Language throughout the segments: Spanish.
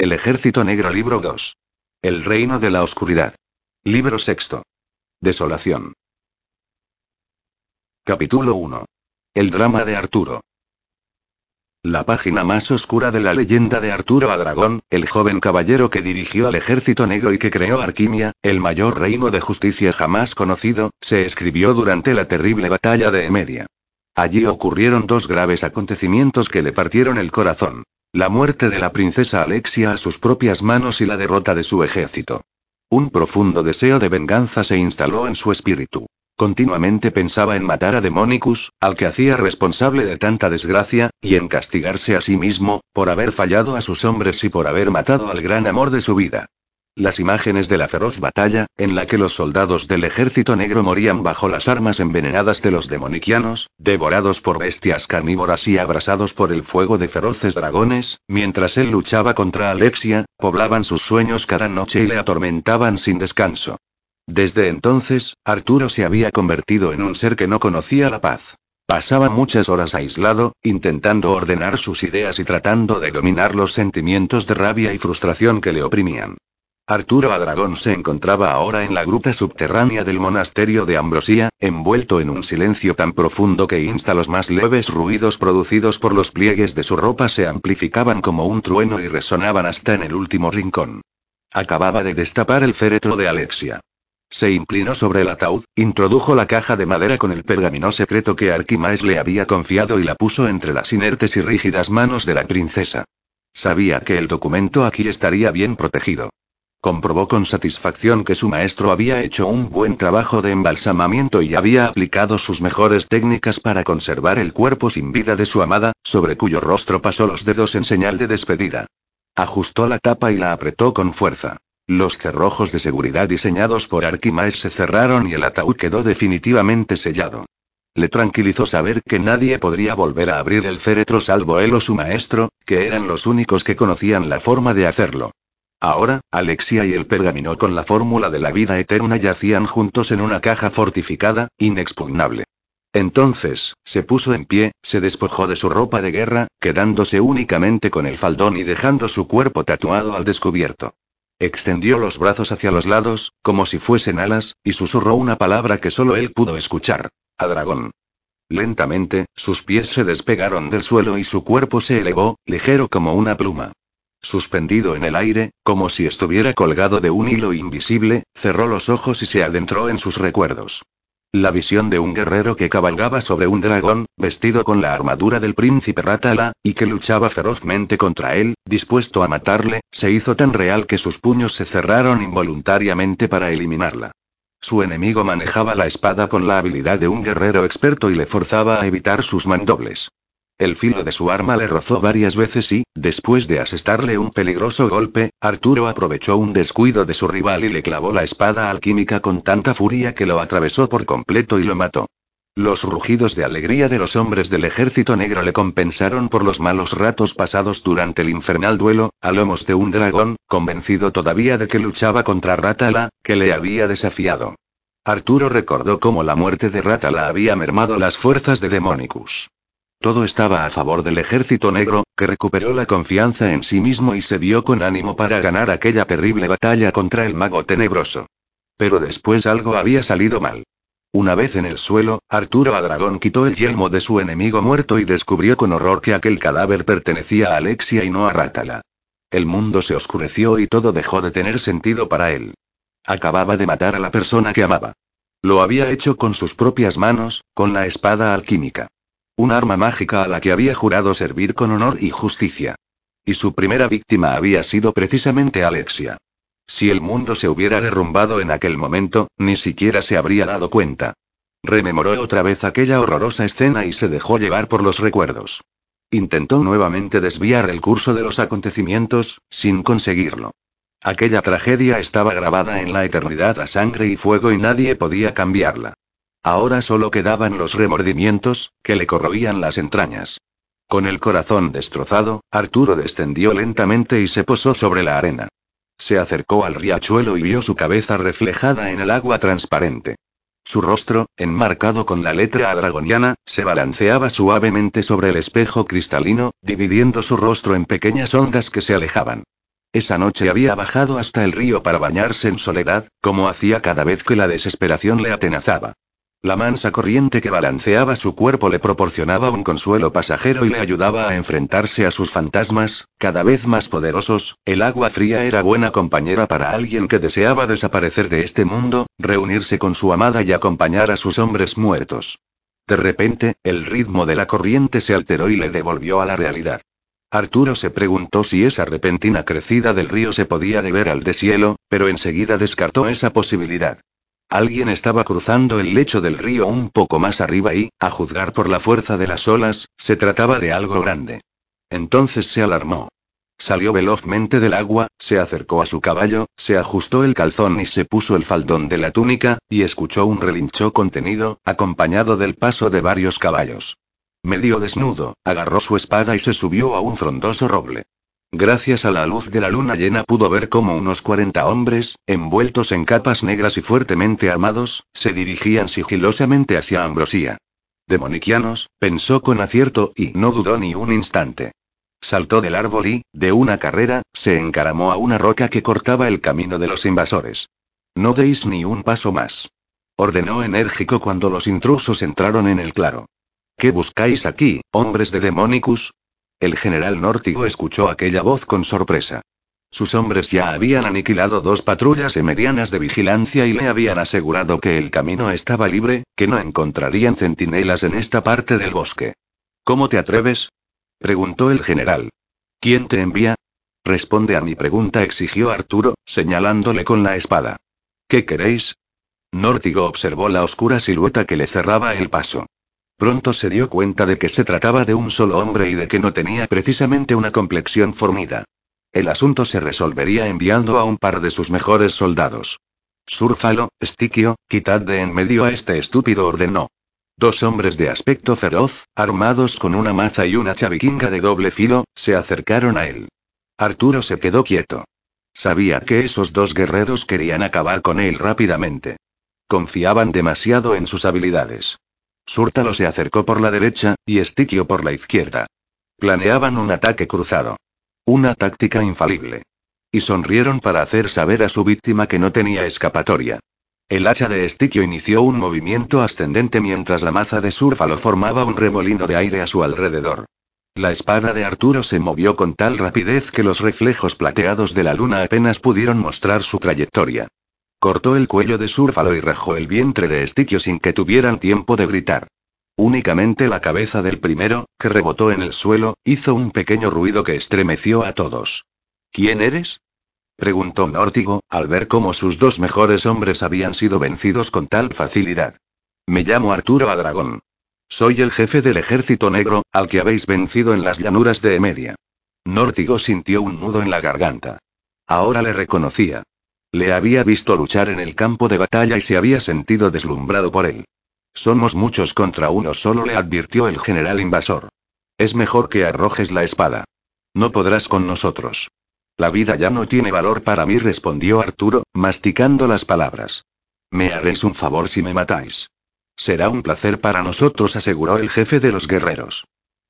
El Ejército Negro Libro 2. El Reino de la Oscuridad. Libro sexto. Desolación. Capítulo 1. El drama de Arturo. La página más oscura de la leyenda de Arturo a Dragón, el joven caballero que dirigió al ejército negro y que creó Arquimia, el mayor reino de justicia jamás conocido, se escribió durante la terrible batalla de Emedia. Allí ocurrieron dos graves acontecimientos que le partieron el corazón. La muerte de la princesa Alexia a sus propias manos y la derrota de su ejército. Un profundo deseo de venganza se instaló en su espíritu. Continuamente pensaba en matar a Demonicus, al que hacía responsable de tanta desgracia, y en castigarse a sí mismo, por haber fallado a sus hombres y por haber matado al gran amor de su vida. Las imágenes de la feroz batalla, en la que los soldados del ejército negro morían bajo las armas envenenadas de los demonicianos, devorados por bestias carnívoras y abrasados por el fuego de feroces dragones, mientras él luchaba contra Alexia, poblaban sus sueños cada noche y le atormentaban sin descanso. Desde entonces, Arturo se había convertido en un ser que no conocía la paz. Pasaba muchas horas aislado, intentando ordenar sus ideas y tratando de dominar los sentimientos de rabia y frustración que le oprimían. Arturo Adragón se encontraba ahora en la gruta subterránea del monasterio de Ambrosía, envuelto en un silencio tan profundo que insta los más leves ruidos producidos por los pliegues de su ropa se amplificaban como un trueno y resonaban hasta en el último rincón. Acababa de destapar el féretro de Alexia. Se inclinó sobre el ataúd, introdujo la caja de madera con el pergamino secreto que Arquimaes le había confiado y la puso entre las inertes y rígidas manos de la princesa. Sabía que el documento aquí estaría bien protegido. Comprobó con satisfacción que su maestro había hecho un buen trabajo de embalsamamiento y había aplicado sus mejores técnicas para conservar el cuerpo sin vida de su amada, sobre cuyo rostro pasó los dedos en señal de despedida. Ajustó la tapa y la apretó con fuerza. Los cerrojos de seguridad diseñados por Arquimaes se cerraron y el ataúd quedó definitivamente sellado. Le tranquilizó saber que nadie podría volver a abrir el féretro salvo él o su maestro, que eran los únicos que conocían la forma de hacerlo. Ahora, Alexia y el pergamino con la fórmula de la vida eterna yacían juntos en una caja fortificada, inexpugnable. Entonces, se puso en pie, se despojó de su ropa de guerra, quedándose únicamente con el faldón y dejando su cuerpo tatuado al descubierto. Extendió los brazos hacia los lados, como si fuesen alas, y susurró una palabra que solo él pudo escuchar. A dragón. Lentamente, sus pies se despegaron del suelo y su cuerpo se elevó, ligero como una pluma. Suspendido en el aire, como si estuviera colgado de un hilo invisible, cerró los ojos y se adentró en sus recuerdos. La visión de un guerrero que cabalgaba sobre un dragón, vestido con la armadura del príncipe Ratala, y que luchaba ferozmente contra él, dispuesto a matarle, se hizo tan real que sus puños se cerraron involuntariamente para eliminarla. Su enemigo manejaba la espada con la habilidad de un guerrero experto y le forzaba a evitar sus mandobles. El filo de su arma le rozó varias veces y, después de asestarle un peligroso golpe, Arturo aprovechó un descuido de su rival y le clavó la espada alquímica con tanta furia que lo atravesó por completo y lo mató. Los rugidos de alegría de los hombres del ejército negro le compensaron por los malos ratos pasados durante el infernal duelo, a lomos de un dragón, convencido todavía de que luchaba contra Ratala, que le había desafiado. Arturo recordó cómo la muerte de Ratala había mermado las fuerzas de Demonicus. Todo estaba a favor del ejército negro, que recuperó la confianza en sí mismo y se vio con ánimo para ganar aquella terrible batalla contra el mago tenebroso. Pero después algo había salido mal. Una vez en el suelo, Arturo Adragón quitó el yelmo de su enemigo muerto y descubrió con horror que aquel cadáver pertenecía a Alexia y no a Rátala. El mundo se oscureció y todo dejó de tener sentido para él. Acababa de matar a la persona que amaba. Lo había hecho con sus propias manos, con la espada alquímica. Un arma mágica a la que había jurado servir con honor y justicia. Y su primera víctima había sido precisamente Alexia. Si el mundo se hubiera derrumbado en aquel momento, ni siquiera se habría dado cuenta. Rememoró otra vez aquella horrorosa escena y se dejó llevar por los recuerdos. Intentó nuevamente desviar el curso de los acontecimientos, sin conseguirlo. Aquella tragedia estaba grabada en la eternidad a sangre y fuego y nadie podía cambiarla. Ahora solo quedaban los remordimientos, que le corroían las entrañas. Con el corazón destrozado, Arturo descendió lentamente y se posó sobre la arena. Se acercó al riachuelo y vio su cabeza reflejada en el agua transparente. Su rostro, enmarcado con la letra dragoniana, se balanceaba suavemente sobre el espejo cristalino, dividiendo su rostro en pequeñas ondas que se alejaban. Esa noche había bajado hasta el río para bañarse en soledad, como hacía cada vez que la desesperación le atenazaba. La mansa corriente que balanceaba su cuerpo le proporcionaba un consuelo pasajero y le ayudaba a enfrentarse a sus fantasmas, cada vez más poderosos. El agua fría era buena compañera para alguien que deseaba desaparecer de este mundo, reunirse con su amada y acompañar a sus hombres muertos. De repente, el ritmo de la corriente se alteró y le devolvió a la realidad. Arturo se preguntó si esa repentina crecida del río se podía deber al deshielo, pero enseguida descartó esa posibilidad. Alguien estaba cruzando el lecho del río un poco más arriba y, a juzgar por la fuerza de las olas, se trataba de algo grande. Entonces se alarmó. Salió velozmente del agua, se acercó a su caballo, se ajustó el calzón y se puso el faldón de la túnica, y escuchó un relincho contenido, acompañado del paso de varios caballos. Medio desnudo, agarró su espada y se subió a un frondoso roble. Gracias a la luz de la luna llena pudo ver cómo unos 40 hombres, envueltos en capas negras y fuertemente armados, se dirigían sigilosamente hacia Ambrosía. Demoniquianos, pensó con acierto y no dudó ni un instante. Saltó del árbol y, de una carrera, se encaramó a una roca que cortaba el camino de los invasores. No deis ni un paso más. Ordenó enérgico cuando los intrusos entraron en el claro. ¿Qué buscáis aquí, hombres de Demonicus? El general Nórtigo escuchó aquella voz con sorpresa. Sus hombres ya habían aniquilado dos patrullas medianas de vigilancia y le habían asegurado que el camino estaba libre, que no encontrarían centinelas en esta parte del bosque. ¿Cómo te atreves? preguntó el general. ¿Quién te envía? Responde a mi pregunta, exigió Arturo, señalándole con la espada. ¿Qué queréis? Nórtigo observó la oscura silueta que le cerraba el paso. Pronto se dio cuenta de que se trataba de un solo hombre y de que no tenía precisamente una complexión formida. El asunto se resolvería enviando a un par de sus mejores soldados. Surfalo, Stiquio, quitad de en medio a este estúpido ordenó. Dos hombres de aspecto feroz, armados con una maza y una chaviquinga de doble filo, se acercaron a él. Arturo se quedó quieto. Sabía que esos dos guerreros querían acabar con él rápidamente. Confiaban demasiado en sus habilidades. Súrtalo se acercó por la derecha, y Estiquio por la izquierda. Planeaban un ataque cruzado. Una táctica infalible. Y sonrieron para hacer saber a su víctima que no tenía escapatoria. El hacha de Estiquio inició un movimiento ascendente mientras la maza de Súrfalo formaba un remolino de aire a su alrededor. La espada de Arturo se movió con tal rapidez que los reflejos plateados de la luna apenas pudieron mostrar su trayectoria. Cortó el cuello de Súrfalo y rajó el vientre de Estiquio sin que tuvieran tiempo de gritar. Únicamente la cabeza del primero, que rebotó en el suelo, hizo un pequeño ruido que estremeció a todos. ¿Quién eres? preguntó Nórtigo, al ver cómo sus dos mejores hombres habían sido vencidos con tal facilidad. Me llamo Arturo Adragón. Soy el jefe del ejército negro, al que habéis vencido en las llanuras de Emedia. Nórtigo sintió un nudo en la garganta. Ahora le reconocía. Le había visto luchar en el campo de batalla y se había sentido deslumbrado por él. Somos muchos contra uno solo, le advirtió el general invasor. Es mejor que arrojes la espada. No podrás con nosotros. La vida ya no tiene valor para mí, respondió Arturo, masticando las palabras. Me haréis un favor si me matáis. Será un placer para nosotros, aseguró el jefe de los guerreros.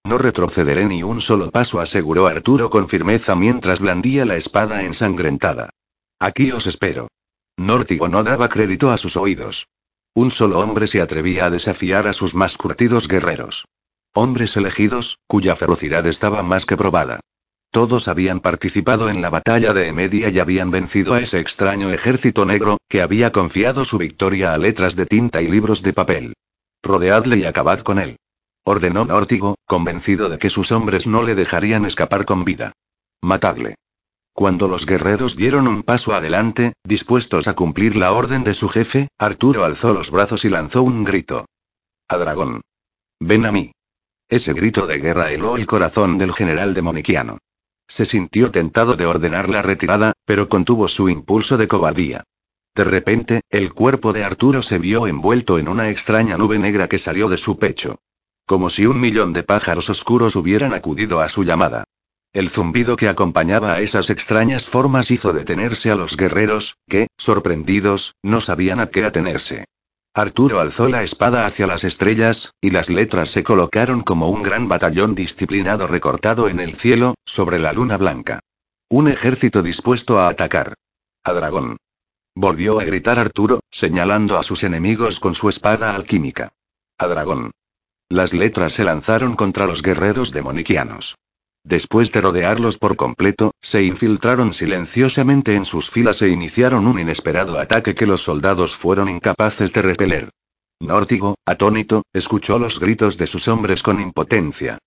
No retrocederé ni un solo paso, aseguró Arturo con firmeza mientras blandía la espada ensangrentada. Aquí os espero. Nórtigo no daba crédito a sus oídos. Un solo hombre se atrevía a desafiar a sus más curtidos guerreros. Hombres elegidos, cuya ferocidad estaba más que probada. Todos habían participado en la batalla de Emedia y habían vencido a ese extraño ejército negro, que había confiado su victoria a letras de tinta y libros de papel. Rodeadle y acabad con él. Ordenó Nórtigo, convencido de que sus hombres no le dejarían escapar con vida. Matadle. Cuando los guerreros dieron un paso adelante, dispuestos a cumplir la orden de su jefe, Arturo alzó los brazos y lanzó un grito. A dragón. Ven a mí. Ese grito de guerra heló el corazón del general demoniquiano. Se sintió tentado de ordenar la retirada, pero contuvo su impulso de cobardía. De repente, el cuerpo de Arturo se vio envuelto en una extraña nube negra que salió de su pecho. Como si un millón de pájaros oscuros hubieran acudido a su llamada. El zumbido que acompañaba a esas extrañas formas hizo detenerse a los guerreros, que, sorprendidos, no sabían a qué atenerse. Arturo alzó la espada hacia las estrellas, y las letras se colocaron como un gran batallón disciplinado recortado en el cielo, sobre la luna blanca. Un ejército dispuesto a atacar. A dragón. Volvió a gritar Arturo, señalando a sus enemigos con su espada alquímica. A dragón. Las letras se lanzaron contra los guerreros demoniquianos. Después de rodearlos por completo, se infiltraron silenciosamente en sus filas e iniciaron un inesperado ataque que los soldados fueron incapaces de repeler. Nórtigo, atónito, escuchó los gritos de sus hombres con impotencia.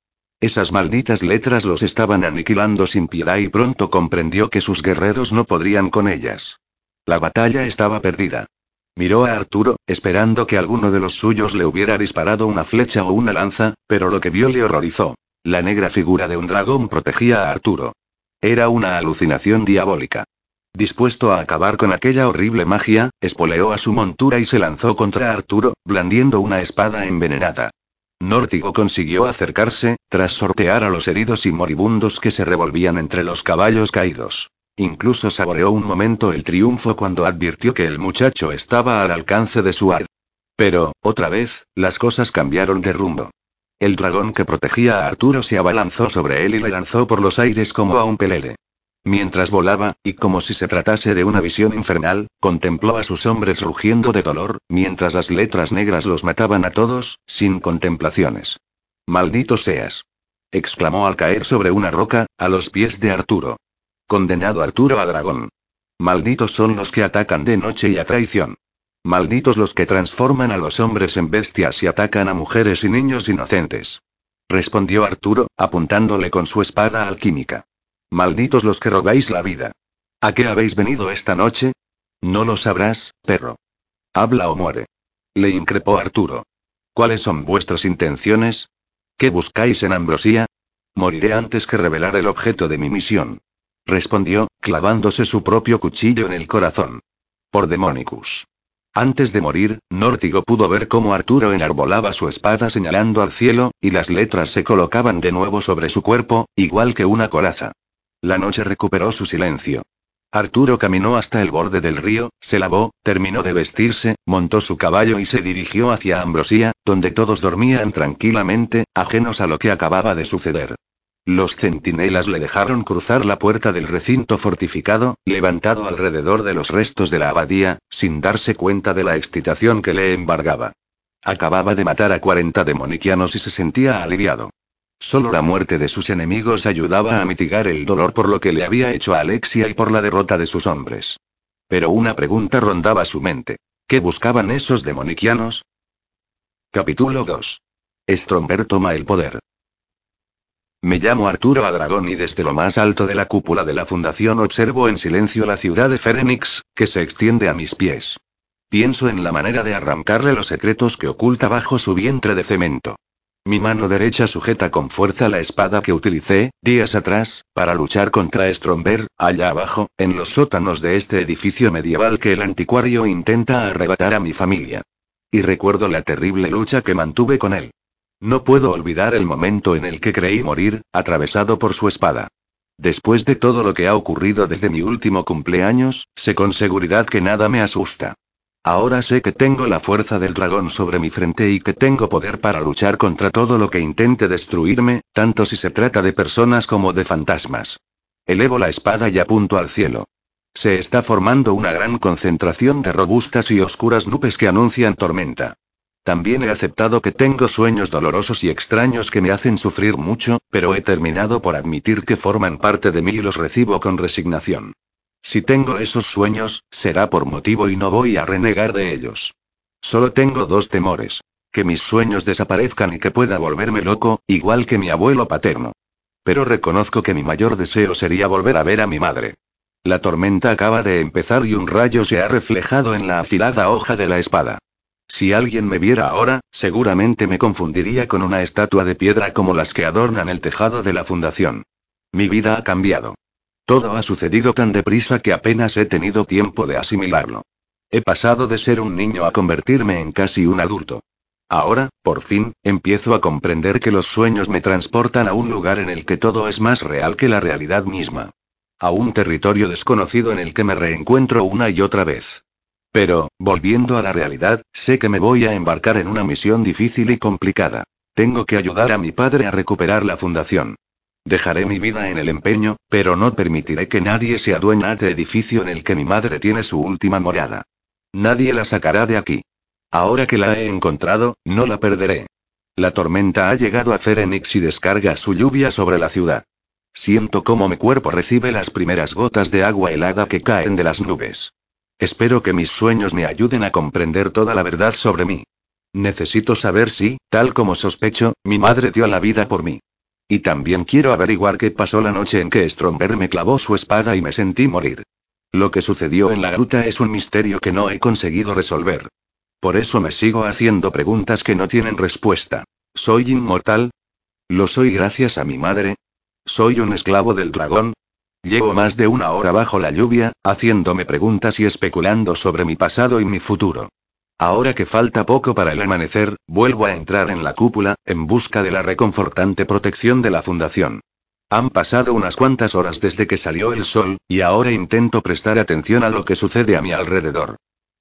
Esas malditas letras los estaban aniquilando sin piedad y pronto comprendió que sus guerreros no podrían con ellas. La batalla estaba perdida. Miró a Arturo, esperando que alguno de los suyos le hubiera disparado una flecha o una lanza, pero lo que vio le horrorizó. La negra figura de un dragón protegía a Arturo. Era una alucinación diabólica. Dispuesto a acabar con aquella horrible magia, espoleó a su montura y se lanzó contra Arturo, blandiendo una espada envenenada. Nórtigo consiguió acercarse, tras sortear a los heridos y moribundos que se revolvían entre los caballos caídos. Incluso saboreó un momento el triunfo cuando advirtió que el muchacho estaba al alcance de su ar. Pero, otra vez, las cosas cambiaron de rumbo. El dragón que protegía a Arturo se abalanzó sobre él y le lanzó por los aires como a un pelele. Mientras volaba, y como si se tratase de una visión infernal, contempló a sus hombres rugiendo de dolor, mientras las letras negras los mataban a todos, sin contemplaciones. Maldito seas. exclamó al caer sobre una roca, a los pies de Arturo. Condenado Arturo a dragón. Malditos son los que atacan de noche y a traición. Malditos los que transforman a los hombres en bestias y atacan a mujeres y niños inocentes. Respondió Arturo, apuntándole con su espada alquímica. Malditos los que robáis la vida. ¿A qué habéis venido esta noche? No lo sabrás, perro. Habla o muere. Le increpó Arturo. ¿Cuáles son vuestras intenciones? ¿Qué buscáis en Ambrosía? Moriré antes que revelar el objeto de mi misión. Respondió, clavándose su propio cuchillo en el corazón. Por Demonicus. Antes de morir, Nórtigo pudo ver cómo Arturo enarbolaba su espada señalando al cielo, y las letras se colocaban de nuevo sobre su cuerpo, igual que una coraza. La noche recuperó su silencio. Arturo caminó hasta el borde del río, se lavó, terminó de vestirse, montó su caballo y se dirigió hacia Ambrosía, donde todos dormían tranquilamente, ajenos a lo que acababa de suceder. Los centinelas le dejaron cruzar la puerta del recinto fortificado, levantado alrededor de los restos de la abadía, sin darse cuenta de la excitación que le embargaba. Acababa de matar a 40 demoniquianos y se sentía aliviado. Solo la muerte de sus enemigos ayudaba a mitigar el dolor por lo que le había hecho a Alexia y por la derrota de sus hombres. Pero una pregunta rondaba su mente. ¿Qué buscaban esos demoniquianos? Capítulo 2. Stromberg toma el poder. Me llamo Arturo Adragón y desde lo más alto de la cúpula de la fundación observo en silencio la ciudad de Fénix, que se extiende a mis pies. Pienso en la manera de arrancarle los secretos que oculta bajo su vientre de cemento. Mi mano derecha sujeta con fuerza la espada que utilicé, días atrás, para luchar contra Stromberg, allá abajo, en los sótanos de este edificio medieval que el anticuario intenta arrebatar a mi familia. Y recuerdo la terrible lucha que mantuve con él. No puedo olvidar el momento en el que creí morir, atravesado por su espada. Después de todo lo que ha ocurrido desde mi último cumpleaños, sé con seguridad que nada me asusta. Ahora sé que tengo la fuerza del dragón sobre mi frente y que tengo poder para luchar contra todo lo que intente destruirme, tanto si se trata de personas como de fantasmas. Elevo la espada y apunto al cielo. Se está formando una gran concentración de robustas y oscuras nubes que anuncian tormenta. También he aceptado que tengo sueños dolorosos y extraños que me hacen sufrir mucho, pero he terminado por admitir que forman parte de mí y los recibo con resignación. Si tengo esos sueños, será por motivo y no voy a renegar de ellos. Solo tengo dos temores. Que mis sueños desaparezcan y que pueda volverme loco, igual que mi abuelo paterno. Pero reconozco que mi mayor deseo sería volver a ver a mi madre. La tormenta acaba de empezar y un rayo se ha reflejado en la afilada hoja de la espada. Si alguien me viera ahora, seguramente me confundiría con una estatua de piedra como las que adornan el tejado de la fundación. Mi vida ha cambiado. Todo ha sucedido tan deprisa que apenas he tenido tiempo de asimilarlo. He pasado de ser un niño a convertirme en casi un adulto. Ahora, por fin, empiezo a comprender que los sueños me transportan a un lugar en el que todo es más real que la realidad misma. A un territorio desconocido en el que me reencuentro una y otra vez. Pero, volviendo a la realidad, sé que me voy a embarcar en una misión difícil y complicada. Tengo que ayudar a mi padre a recuperar la fundación. Dejaré mi vida en el empeño, pero no permitiré que nadie se adueñe de edificio en el que mi madre tiene su última morada. Nadie la sacará de aquí. Ahora que la he encontrado, no la perderé. La tormenta ha llegado a Ferenix y descarga su lluvia sobre la ciudad. Siento cómo mi cuerpo recibe las primeras gotas de agua helada que caen de las nubes. Espero que mis sueños me ayuden a comprender toda la verdad sobre mí. Necesito saber si, tal como sospecho, mi madre dio la vida por mí. Y también quiero averiguar qué pasó la noche en que Stromberg me clavó su espada y me sentí morir. Lo que sucedió en la gruta es un misterio que no he conseguido resolver. Por eso me sigo haciendo preguntas que no tienen respuesta. ¿Soy inmortal? ¿Lo soy gracias a mi madre? ¿Soy un esclavo del dragón? Llevo más de una hora bajo la lluvia, haciéndome preguntas y especulando sobre mi pasado y mi futuro. Ahora que falta poco para el amanecer, vuelvo a entrar en la cúpula, en busca de la reconfortante protección de la fundación. Han pasado unas cuantas horas desde que salió el sol, y ahora intento prestar atención a lo que sucede a mi alrededor.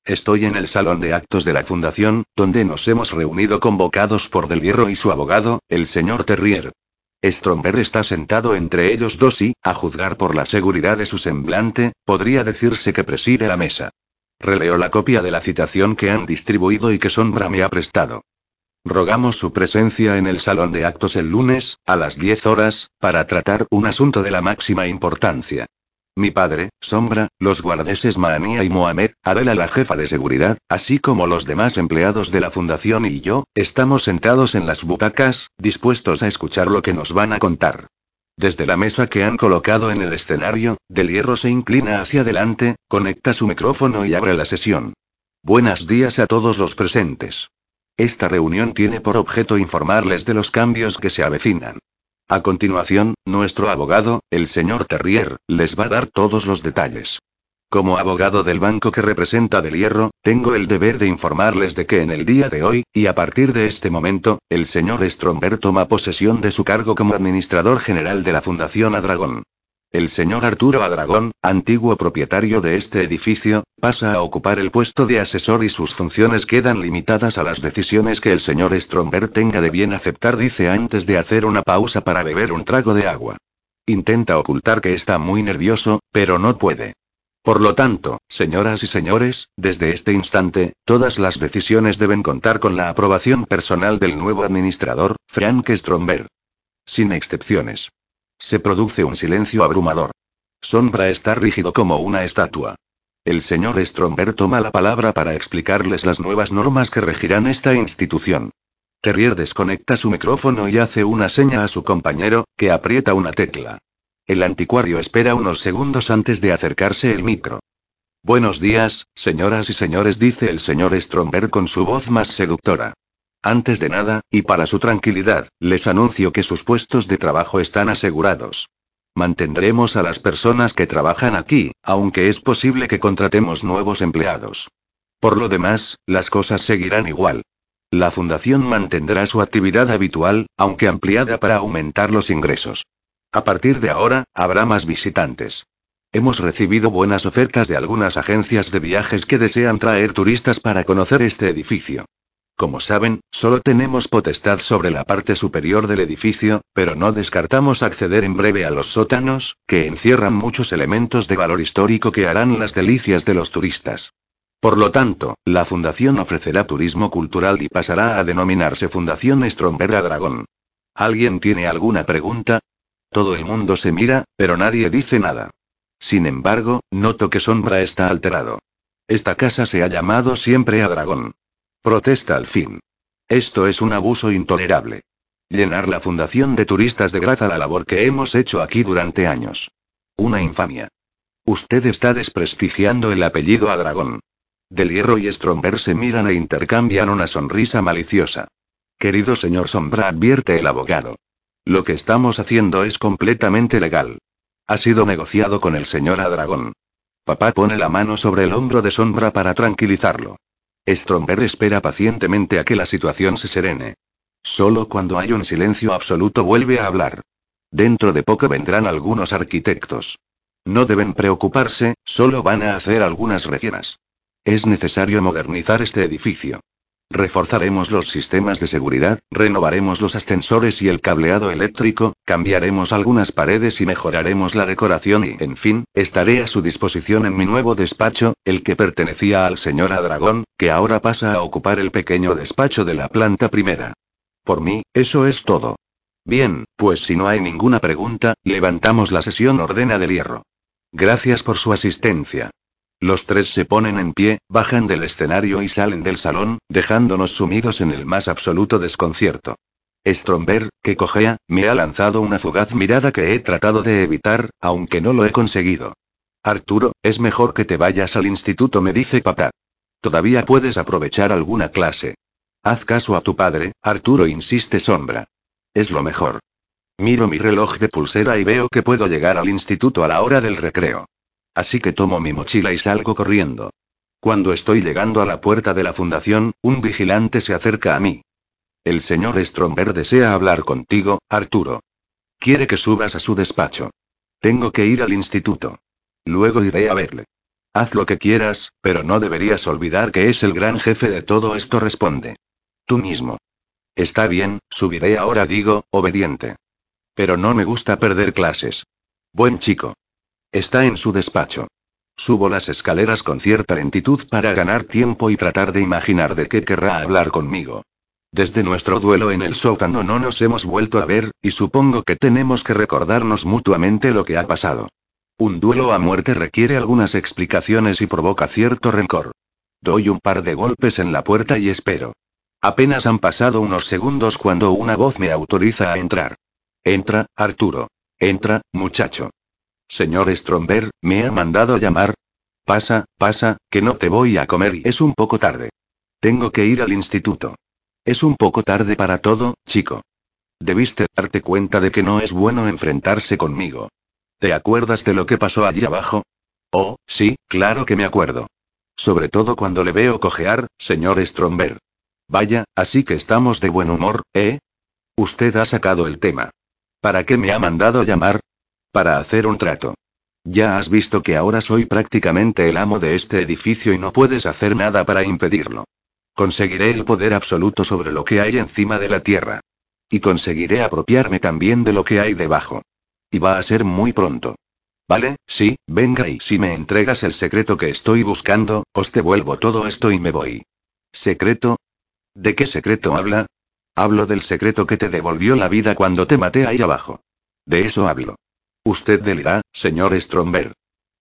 Estoy en el salón de actos de la Fundación, donde nos hemos reunido convocados por Del Hierro y su abogado, el señor Terrier. Stromberg está sentado entre ellos dos y, a juzgar por la seguridad de su semblante, podría decirse que preside la mesa. Releo la copia de la citación que han distribuido y que Sombra me ha prestado. Rogamos su presencia en el salón de actos el lunes, a las 10 horas, para tratar un asunto de la máxima importancia. Mi padre, Sombra, los guardeses Maanía y Mohamed, Adela la jefa de seguridad, así como los demás empleados de la fundación y yo, estamos sentados en las butacas, dispuestos a escuchar lo que nos van a contar. Desde la mesa que han colocado en el escenario, Del Hierro se inclina hacia adelante, conecta su micrófono y abre la sesión. Buenos días a todos los presentes. Esta reunión tiene por objeto informarles de los cambios que se avecinan. A continuación, nuestro abogado, el señor Terrier, les va a dar todos los detalles. Como abogado del banco que representa Del Hierro, tengo el deber de informarles de que en el día de hoy, y a partir de este momento, el señor Stromberg toma posesión de su cargo como administrador general de la Fundación Adragón. El señor Arturo Adragón, antiguo propietario de este edificio, pasa a ocupar el puesto de asesor y sus funciones quedan limitadas a las decisiones que el señor Stromberg tenga de bien aceptar, dice antes de hacer una pausa para beber un trago de agua. Intenta ocultar que está muy nervioso, pero no puede. Por lo tanto, señoras y señores, desde este instante, todas las decisiones deben contar con la aprobación personal del nuevo administrador, Frank Stromberg. Sin excepciones. Se produce un silencio abrumador. Sombra está rígido como una estatua. El señor Stromberg toma la palabra para explicarles las nuevas normas que regirán esta institución. Terrier desconecta su micrófono y hace una seña a su compañero, que aprieta una tecla. El anticuario espera unos segundos antes de acercarse el micro. Buenos días, señoras y señores, dice el señor Stromberg con su voz más seductora. Antes de nada, y para su tranquilidad, les anuncio que sus puestos de trabajo están asegurados. Mantendremos a las personas que trabajan aquí, aunque es posible que contratemos nuevos empleados. Por lo demás, las cosas seguirán igual. La fundación mantendrá su actividad habitual, aunque ampliada para aumentar los ingresos. A partir de ahora, habrá más visitantes. Hemos recibido buenas ofertas de algunas agencias de viajes que desean traer turistas para conocer este edificio. Como saben, solo tenemos potestad sobre la parte superior del edificio, pero no descartamos acceder en breve a los sótanos, que encierran muchos elementos de valor histórico que harán las delicias de los turistas. Por lo tanto, la fundación ofrecerá turismo cultural y pasará a denominarse Fundación Stromberg Dragón. ¿Alguien tiene alguna pregunta? Todo el mundo se mira, pero nadie dice nada. Sin embargo, noto que Sombra está alterado. Esta casa se ha llamado siempre a Dragón. Protesta al fin. Esto es un abuso intolerable. Llenar la fundación de turistas degrada la labor que hemos hecho aquí durante años. Una infamia. Usted está desprestigiando el apellido a Dragón. Del Hierro y Stromberg se miran e intercambian una sonrisa maliciosa. Querido señor Sombra, advierte el abogado. Lo que estamos haciendo es completamente legal. Ha sido negociado con el señor Adragón. Papá pone la mano sobre el hombro de Sombra para tranquilizarlo. Stromberg espera pacientemente a que la situación se serene. Solo cuando hay un silencio absoluto vuelve a hablar. Dentro de poco vendrán algunos arquitectos. No deben preocuparse, solo van a hacer algunas rellenas. Es necesario modernizar este edificio. Reforzaremos los sistemas de seguridad, renovaremos los ascensores y el cableado eléctrico, cambiaremos algunas paredes y mejoraremos la decoración y, en fin, estaré a su disposición en mi nuevo despacho, el que pertenecía al señor Adragón, que ahora pasa a ocupar el pequeño despacho de la planta primera. Por mí, eso es todo. Bien, pues si no hay ninguna pregunta, levantamos la sesión ordena del hierro. Gracias por su asistencia. Los tres se ponen en pie, bajan del escenario y salen del salón, dejándonos sumidos en el más absoluto desconcierto. Stromberg, que cojea, me ha lanzado una fugaz mirada que he tratado de evitar, aunque no lo he conseguido. Arturo, es mejor que te vayas al instituto, me dice papá. Todavía puedes aprovechar alguna clase. Haz caso a tu padre, Arturo insiste Sombra. Es lo mejor. Miro mi reloj de pulsera y veo que puedo llegar al instituto a la hora del recreo. Así que tomo mi mochila y salgo corriendo. Cuando estoy llegando a la puerta de la fundación, un vigilante se acerca a mí. El señor Stromberg desea hablar contigo, Arturo. Quiere que subas a su despacho. Tengo que ir al instituto. Luego iré a verle. Haz lo que quieras, pero no deberías olvidar que es el gran jefe de todo esto, responde. Tú mismo. Está bien, subiré ahora, digo, obediente. Pero no me gusta perder clases. Buen chico. Está en su despacho. Subo las escaleras con cierta lentitud para ganar tiempo y tratar de imaginar de qué querrá hablar conmigo. Desde nuestro duelo en el sótano no nos hemos vuelto a ver, y supongo que tenemos que recordarnos mutuamente lo que ha pasado. Un duelo a muerte requiere algunas explicaciones y provoca cierto rencor. Doy un par de golpes en la puerta y espero. Apenas han pasado unos segundos cuando una voz me autoriza a entrar. Entra, Arturo. Entra, muchacho. Señor Stromberg, ¿me ha mandado llamar? Pasa, pasa, que no te voy a comer y es un poco tarde. Tengo que ir al instituto. Es un poco tarde para todo, chico. Debiste darte cuenta de que no es bueno enfrentarse conmigo. ¿Te acuerdas de lo que pasó allí abajo? Oh, sí, claro que me acuerdo. Sobre todo cuando le veo cojear, señor Stromberg. Vaya, así que estamos de buen humor, ¿eh? Usted ha sacado el tema. ¿Para qué me ha mandado llamar? Para hacer un trato. Ya has visto que ahora soy prácticamente el amo de este edificio y no puedes hacer nada para impedirlo. Conseguiré el poder absoluto sobre lo que hay encima de la tierra. Y conseguiré apropiarme también de lo que hay debajo. Y va a ser muy pronto. Vale, sí, venga y si me entregas el secreto que estoy buscando, os devuelvo todo esto y me voy. ¿Secreto? ¿De qué secreto habla? Hablo del secreto que te devolvió la vida cuando te maté ahí abajo. De eso hablo. Usted delirá, señor Stromberg.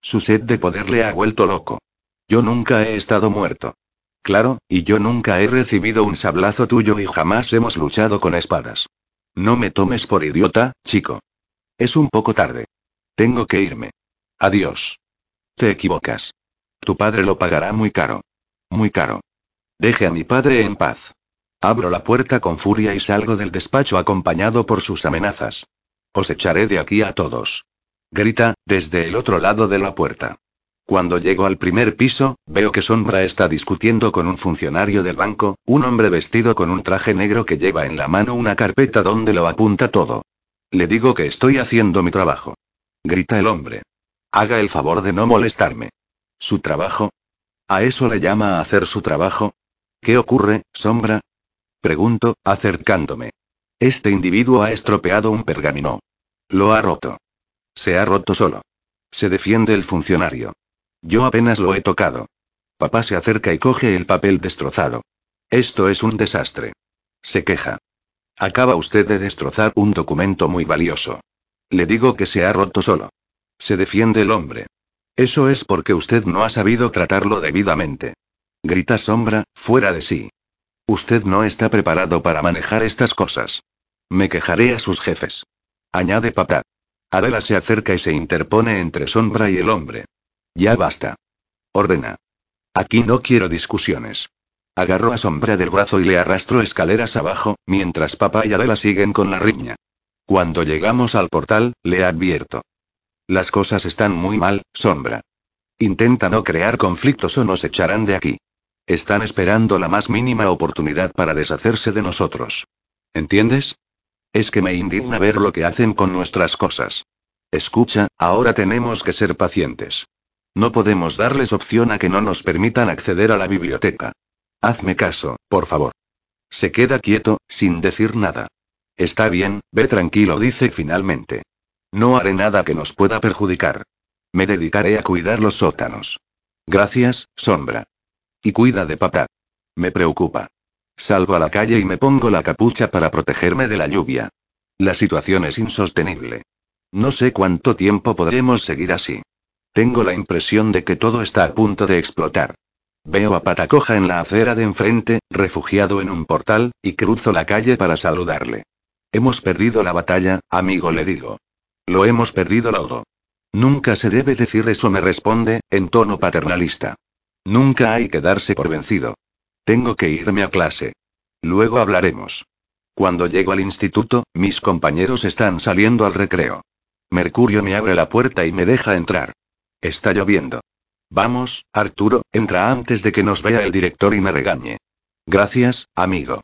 Su sed de poder le ha vuelto loco. Yo nunca he estado muerto. Claro, y yo nunca he recibido un sablazo tuyo y jamás hemos luchado con espadas. No me tomes por idiota, chico. Es un poco tarde. Tengo que irme. Adiós. Te equivocas. Tu padre lo pagará muy caro. Muy caro. Deje a mi padre en paz. Abro la puerta con furia y salgo del despacho acompañado por sus amenazas. Os echaré de aquí a todos. Grita, desde el otro lado de la puerta. Cuando llego al primer piso, veo que Sombra está discutiendo con un funcionario del banco, un hombre vestido con un traje negro que lleva en la mano una carpeta donde lo apunta todo. Le digo que estoy haciendo mi trabajo. Grita el hombre. Haga el favor de no molestarme. ¿Su trabajo? ¿A eso le llama a hacer su trabajo? ¿Qué ocurre, Sombra? Pregunto, acercándome. Este individuo ha estropeado un pergamino. Lo ha roto. Se ha roto solo. Se defiende el funcionario. Yo apenas lo he tocado. Papá se acerca y coge el papel destrozado. Esto es un desastre. Se queja. Acaba usted de destrozar un documento muy valioso. Le digo que se ha roto solo. Se defiende el hombre. Eso es porque usted no ha sabido tratarlo debidamente. Grita Sombra, fuera de sí. Usted no está preparado para manejar estas cosas. Me quejaré a sus jefes. Añade papá. Adela se acerca y se interpone entre Sombra y el hombre. Ya basta. Ordena. Aquí no quiero discusiones. Agarro a Sombra del brazo y le arrastro escaleras abajo, mientras papá y Adela siguen con la riña. Cuando llegamos al portal, le advierto. Las cosas están muy mal, Sombra. Intenta no crear conflictos o nos echarán de aquí. Están esperando la más mínima oportunidad para deshacerse de nosotros. ¿Entiendes? Es que me indigna ver lo que hacen con nuestras cosas. Escucha, ahora tenemos que ser pacientes. No podemos darles opción a que no nos permitan acceder a la biblioteca. Hazme caso, por favor. Se queda quieto, sin decir nada. Está bien, ve tranquilo, dice finalmente. No haré nada que nos pueda perjudicar. Me dedicaré a cuidar los sótanos. Gracias, Sombra. Y cuida de papá. Me preocupa. Salgo a la calle y me pongo la capucha para protegerme de la lluvia. La situación es insostenible. No sé cuánto tiempo podremos seguir así. Tengo la impresión de que todo está a punto de explotar. Veo a Patacoja en la acera de enfrente, refugiado en un portal, y cruzo la calle para saludarle. Hemos perdido la batalla, amigo, le digo. Lo hemos perdido todo. Nunca se debe decir eso, me responde, en tono paternalista. Nunca hay que darse por vencido. Tengo que irme a clase. Luego hablaremos. Cuando llego al instituto, mis compañeros están saliendo al recreo. Mercurio me abre la puerta y me deja entrar. Está lloviendo. Vamos, Arturo, entra antes de que nos vea el director y me regañe. Gracias, amigo.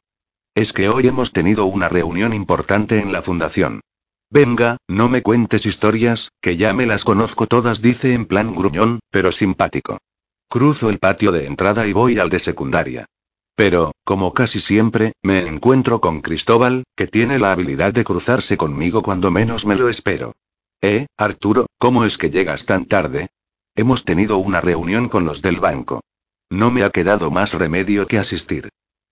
Es que hoy hemos tenido una reunión importante en la fundación. Venga, no me cuentes historias, que ya me las conozco todas, dice en plan gruñón, pero simpático. Cruzo el patio de entrada y voy al de secundaria. Pero, como casi siempre, me encuentro con Cristóbal, que tiene la habilidad de cruzarse conmigo cuando menos me lo espero. Eh, Arturo, ¿cómo es que llegas tan tarde? Hemos tenido una reunión con los del banco. No me ha quedado más remedio que asistir.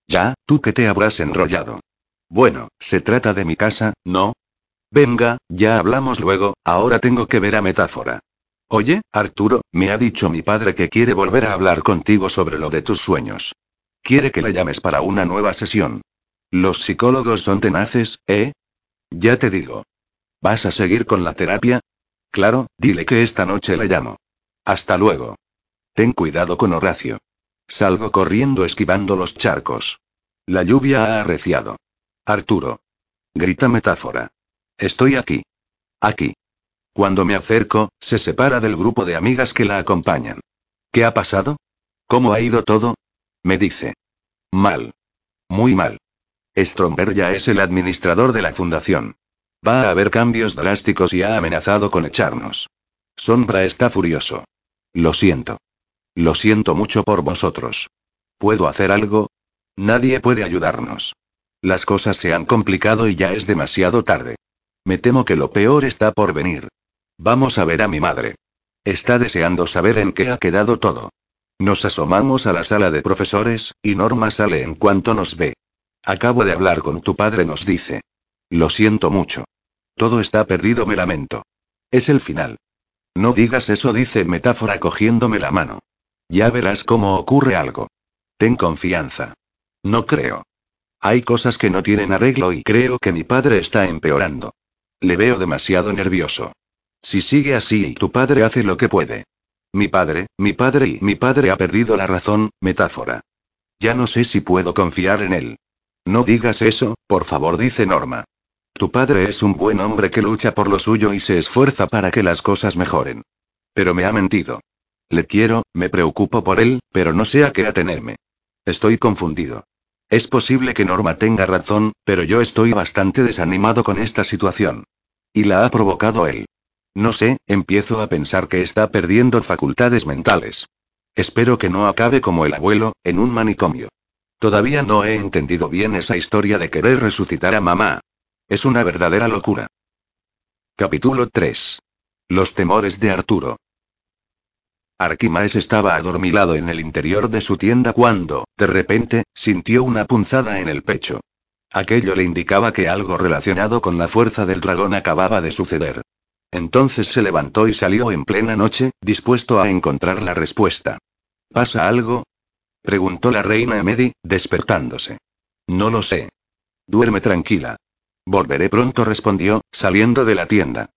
Ya, tú que te habrás enrollado. Bueno, se trata de mi casa, ¿no? Venga, ya hablamos luego, ahora tengo que ver a Metáfora. Oye, Arturo, me ha dicho mi padre que quiere volver a hablar contigo sobre lo de tus sueños. Quiere que la llames para una nueva sesión. Los psicólogos son tenaces, ¿eh? Ya te digo. ¿Vas a seguir con la terapia? Claro, dile que esta noche la llamo. Hasta luego. Ten cuidado con Horacio. Salgo corriendo esquivando los charcos. La lluvia ha arreciado. Arturo. Grita metáfora. Estoy aquí. Aquí. Cuando me acerco, se separa del grupo de amigas que la acompañan. ¿Qué ha pasado? ¿Cómo ha ido todo? Me dice. Mal. Muy mal. Stromberg ya es el administrador de la fundación. Va a haber cambios drásticos y ha amenazado con echarnos. Sombra está furioso. Lo siento. Lo siento mucho por vosotros. ¿Puedo hacer algo? Nadie puede ayudarnos. Las cosas se han complicado y ya es demasiado tarde. Me temo que lo peor está por venir. Vamos a ver a mi madre. Está deseando saber en qué ha quedado todo. Nos asomamos a la sala de profesores, y Norma sale en cuanto nos ve. Acabo de hablar con tu padre, nos dice. Lo siento mucho. Todo está perdido, me lamento. Es el final. No digas eso, dice Metáfora cogiéndome la mano. Ya verás cómo ocurre algo. Ten confianza. No creo. Hay cosas que no tienen arreglo y creo que mi padre está empeorando. Le veo demasiado nervioso. Si sigue así tu padre hace lo que puede. Mi padre, mi padre y mi padre ha perdido la razón, metáfora. Ya no sé si puedo confiar en él. No digas eso, por favor, dice Norma. Tu padre es un buen hombre que lucha por lo suyo y se esfuerza para que las cosas mejoren. Pero me ha mentido. Le quiero, me preocupo por él, pero no sé a qué atenerme. Estoy confundido. Es posible que Norma tenga razón, pero yo estoy bastante desanimado con esta situación. Y la ha provocado él. No sé, empiezo a pensar que está perdiendo facultades mentales. Espero que no acabe como el abuelo, en un manicomio. Todavía no he entendido bien esa historia de querer resucitar a mamá. Es una verdadera locura. Capítulo 3. Los temores de Arturo. Arquimaes estaba adormilado en el interior de su tienda cuando, de repente, sintió una punzada en el pecho. Aquello le indicaba que algo relacionado con la fuerza del dragón acababa de suceder. Entonces se levantó y salió en plena noche, dispuesto a encontrar la respuesta. ¿Pasa algo? preguntó la reina Emedi, despertándose. No lo sé. Duerme tranquila. Volveré pronto, respondió, saliendo de la tienda.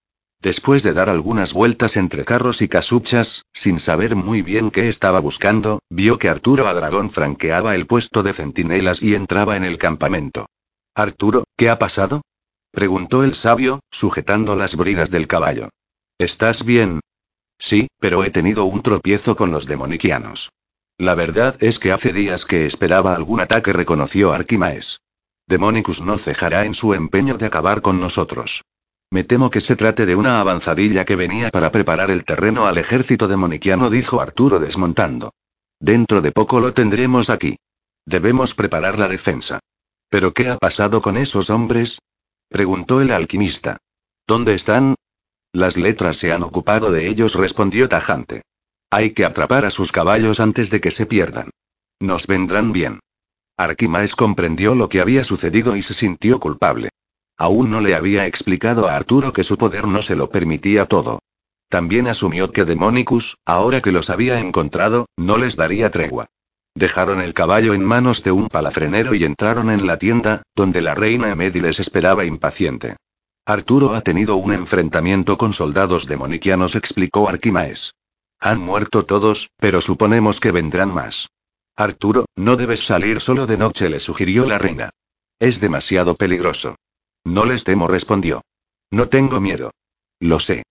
Después de dar algunas vueltas entre carros y casuchas, sin saber muy bien qué estaba buscando, vio que Arturo Adragón franqueaba el puesto de centinelas y entraba en el campamento. Arturo, ¿qué ha pasado? Preguntó el sabio, sujetando las bridas del caballo. ¿Estás bien? Sí, pero he tenido un tropiezo con los demoniquianos. La verdad es que hace días que esperaba algún ataque, reconoció Arquimaes. Demonicus no cejará en su empeño de acabar con nosotros. Me temo que se trate de una avanzadilla que venía para preparar el terreno al ejército demoniquiano, dijo Arturo desmontando. Dentro de poco lo tendremos aquí. Debemos preparar la defensa. ¿Pero qué ha pasado con esos hombres? Preguntó el alquimista. ¿Dónde están? Las letras se han ocupado de ellos, respondió tajante. Hay que atrapar a sus caballos antes de que se pierdan. Nos vendrán bien. Arquimaes comprendió lo que había sucedido y se sintió culpable. Aún no le había explicado a Arturo que su poder no se lo permitía todo. También asumió que Demonicus, ahora que los había encontrado, no les daría tregua. Dejaron el caballo en manos de un palafrenero y entraron en la tienda, donde la reina Emedi les esperaba impaciente. Arturo ha tenido un enfrentamiento con soldados demonicianos, explicó Arquimaes. Han muerto todos, pero suponemos que vendrán más. Arturo, no debes salir solo de noche, le sugirió la reina. Es demasiado peligroso. No les temo, respondió. No tengo miedo. Lo sé.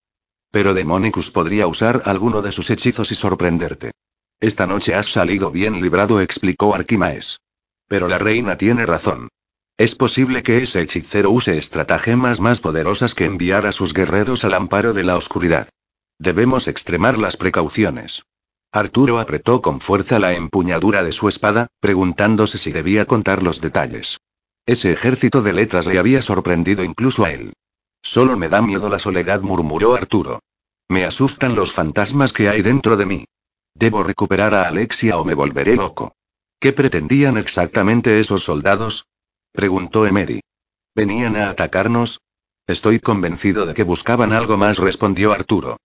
Pero Demonicus podría usar alguno de sus hechizos y sorprenderte. Esta noche has salido bien librado, explicó Arquimaes. Pero la reina tiene razón. Es posible que ese hechicero use estratagemas más poderosas que enviar a sus guerreros al amparo de la oscuridad. Debemos extremar las precauciones. Arturo apretó con fuerza la empuñadura de su espada, preguntándose si debía contar los detalles. Ese ejército de letras le había sorprendido incluso a él. Solo me da miedo la soledad, murmuró Arturo. Me asustan los fantasmas que hay dentro de mí. Debo recuperar a Alexia o me volveré loco. ¿Qué pretendían exactamente esos soldados? preguntó Emery. ¿Venían a atacarnos? Estoy convencido de que buscaban algo más, respondió Arturo.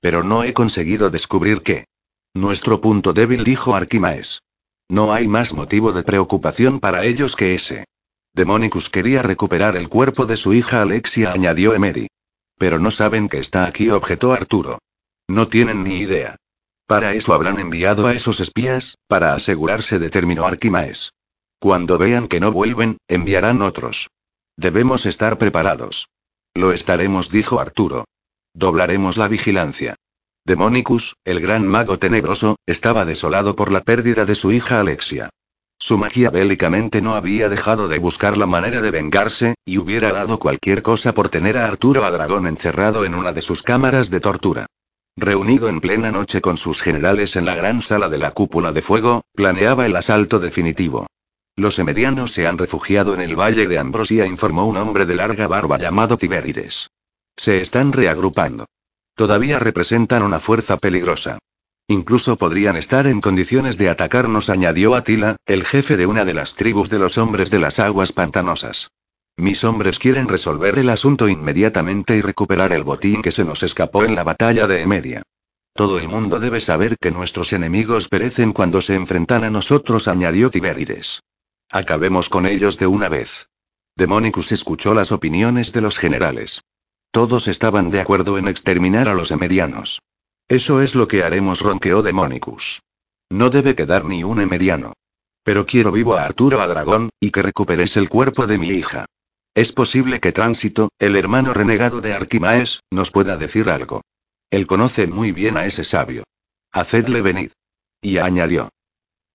Pero no he conseguido descubrir qué. Nuestro punto débil, dijo Arquimaes. No hay más motivo de preocupación para ellos que ese. Demonicus quería recuperar el cuerpo de su hija Alexia, añadió Emery. Pero no saben que está aquí, objetó Arturo. No tienen ni idea. Para eso habrán enviado a esos espías, para asegurarse, determinó Arquimaes. Cuando vean que no vuelven, enviarán otros. Debemos estar preparados. Lo estaremos, dijo Arturo. Doblaremos la vigilancia. Demonicus, el gran mago tenebroso, estaba desolado por la pérdida de su hija Alexia. Su magia bélicamente no había dejado de buscar la manera de vengarse, y hubiera dado cualquier cosa por tener a Arturo a Dragón encerrado en una de sus cámaras de tortura. Reunido en plena noche con sus generales en la gran sala de la cúpula de fuego, planeaba el asalto definitivo. Los emedianos se han refugiado en el valle de Ambrosia, informó un hombre de larga barba llamado Tiberides. Se están reagrupando. Todavía representan una fuerza peligrosa. Incluso podrían estar en condiciones de atacarnos, añadió Atila, el jefe de una de las tribus de los hombres de las aguas pantanosas. Mis hombres quieren resolver el asunto inmediatamente y recuperar el botín que se nos escapó en la batalla de Emedia. Todo el mundo debe saber que nuestros enemigos perecen cuando se enfrentan a nosotros, añadió Tiberides. Acabemos con ellos de una vez. Demonicus escuchó las opiniones de los generales. Todos estaban de acuerdo en exterminar a los emedianos. Eso es lo que haremos, ronqueó Demonicus. No debe quedar ni un emediano. Pero quiero vivo a Arturo a Dragón, y que recuperes el cuerpo de mi hija. Es posible que Tránsito, el hermano renegado de Arquimaes, nos pueda decir algo. Él conoce muy bien a ese sabio. Hacedle venir. Y añadió.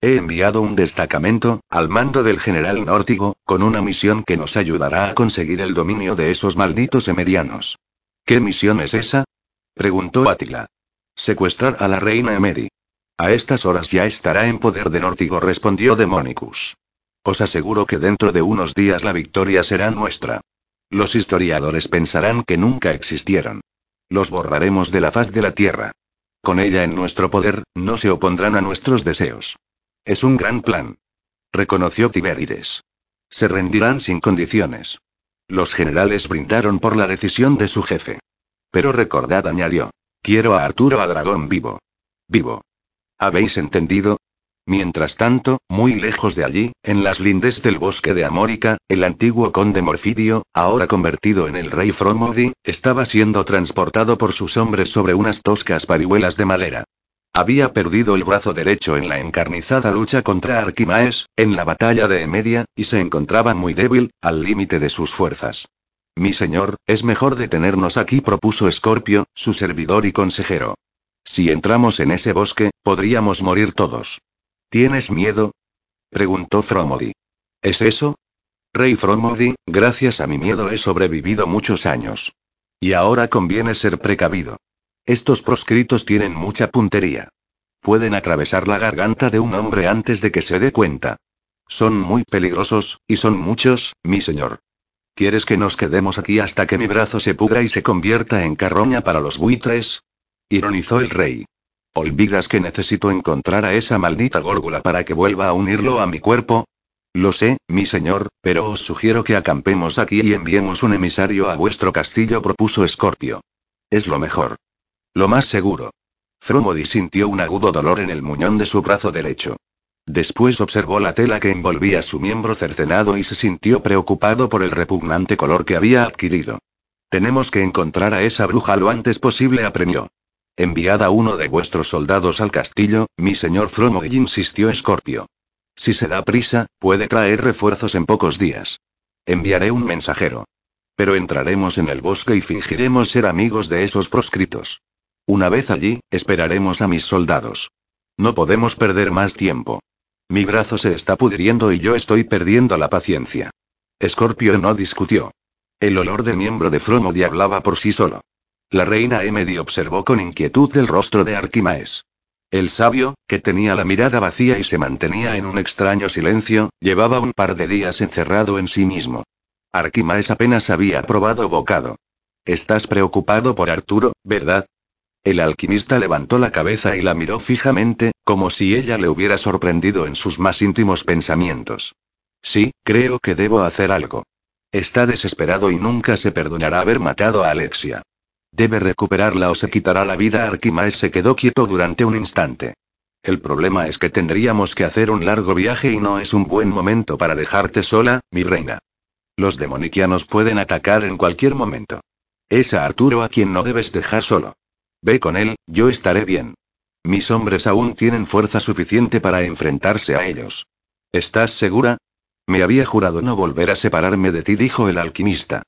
He enviado un destacamento, al mando del general Nórtigo, con una misión que nos ayudará a conseguir el dominio de esos malditos emedianos. ¿Qué misión es esa? preguntó Atila. Secuestrar a la reina Emedi. A estas horas ya estará en poder de Nórtigo, respondió Demonicus. Os aseguro que dentro de unos días la victoria será nuestra. Los historiadores pensarán que nunca existieron. Los borraremos de la faz de la tierra. Con ella en nuestro poder, no se opondrán a nuestros deseos. Es un gran plan. Reconoció Tiberides. Se rendirán sin condiciones. Los generales brindaron por la decisión de su jefe. Pero recordad, añadió. Quiero a Arturo a Dragón vivo. Vivo. ¿Habéis entendido? Mientras tanto, muy lejos de allí, en las lindes del bosque de Amórica, el antiguo conde Morfidio, ahora convertido en el rey Fromodi, estaba siendo transportado por sus hombres sobre unas toscas parihuelas de madera. Había perdido el brazo derecho en la encarnizada lucha contra Arquimaes, en la batalla de Emedia, y se encontraba muy débil, al límite de sus fuerzas. Mi señor, es mejor detenernos aquí, propuso Escorpio, su servidor y consejero. Si entramos en ese bosque, podríamos morir todos. ¿Tienes miedo? preguntó Fromodi. ¿Es eso? Rey Fromodi, gracias a mi miedo he sobrevivido muchos años. Y ahora conviene ser precavido. Estos proscritos tienen mucha puntería. Pueden atravesar la garganta de un hombre antes de que se dé cuenta. Son muy peligrosos, y son muchos, mi señor. ¿Quieres que nos quedemos aquí hasta que mi brazo se pudra y se convierta en carroña para los buitres? Ironizó el rey. ¿Olvidas que necesito encontrar a esa maldita górgula para que vuelva a unirlo a mi cuerpo? Lo sé, mi señor, pero os sugiero que acampemos aquí y enviemos un emisario a vuestro castillo, propuso Escorpio. Es lo mejor. Lo más seguro. Fromodi sintió un agudo dolor en el muñón de su brazo derecho. Después observó la tela que envolvía su miembro cercenado y se sintió preocupado por el repugnante color que había adquirido. Tenemos que encontrar a esa bruja lo antes posible, apremió. Enviad a uno de vuestros soldados al castillo, mi señor Fromod insistió Escorpio. Si se da prisa, puede traer refuerzos en pocos días. Enviaré un mensajero. Pero entraremos en el bosque y fingiremos ser amigos de esos proscritos. Una vez allí, esperaremos a mis soldados. No podemos perder más tiempo. Mi brazo se está pudriendo y yo estoy perdiendo la paciencia. Escorpio no discutió. El olor de miembro de Fromodi hablaba por sí solo. La reina Emedy observó con inquietud el rostro de Arquimaes. El sabio, que tenía la mirada vacía y se mantenía en un extraño silencio, llevaba un par de días encerrado en sí mismo. Arquimaes apenas había probado bocado. Estás preocupado por Arturo, ¿verdad? El alquimista levantó la cabeza y la miró fijamente, como si ella le hubiera sorprendido en sus más íntimos pensamientos. Sí, creo que debo hacer algo. Está desesperado y nunca se perdonará haber matado a Alexia. Debe recuperarla o se quitará la vida. Arquimaes se quedó quieto durante un instante. El problema es que tendríamos que hacer un largo viaje y no es un buen momento para dejarte sola, mi reina. Los demoniquianos pueden atacar en cualquier momento. Es a Arturo a quien no debes dejar solo. Ve con él, yo estaré bien. Mis hombres aún tienen fuerza suficiente para enfrentarse a ellos. ¿Estás segura? Me había jurado no volver a separarme de ti, dijo el alquimista.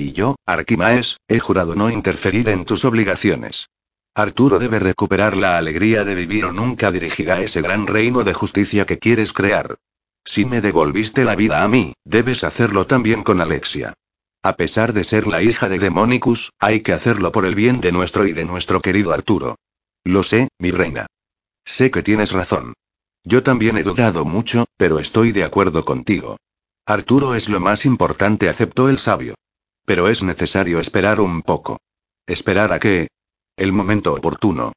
Y yo, Arquimaes, he jurado no interferir en tus obligaciones. Arturo debe recuperar la alegría de vivir o nunca dirigirá ese gran reino de justicia que quieres crear. Si me devolviste la vida a mí, debes hacerlo también con Alexia. A pesar de ser la hija de Demonicus, hay que hacerlo por el bien de nuestro y de nuestro querido Arturo. Lo sé, mi reina. Sé que tienes razón. Yo también he dudado mucho, pero estoy de acuerdo contigo. Arturo es lo más importante, aceptó el sabio. Pero es necesario esperar un poco. ¿Esperar a qué? El momento oportuno.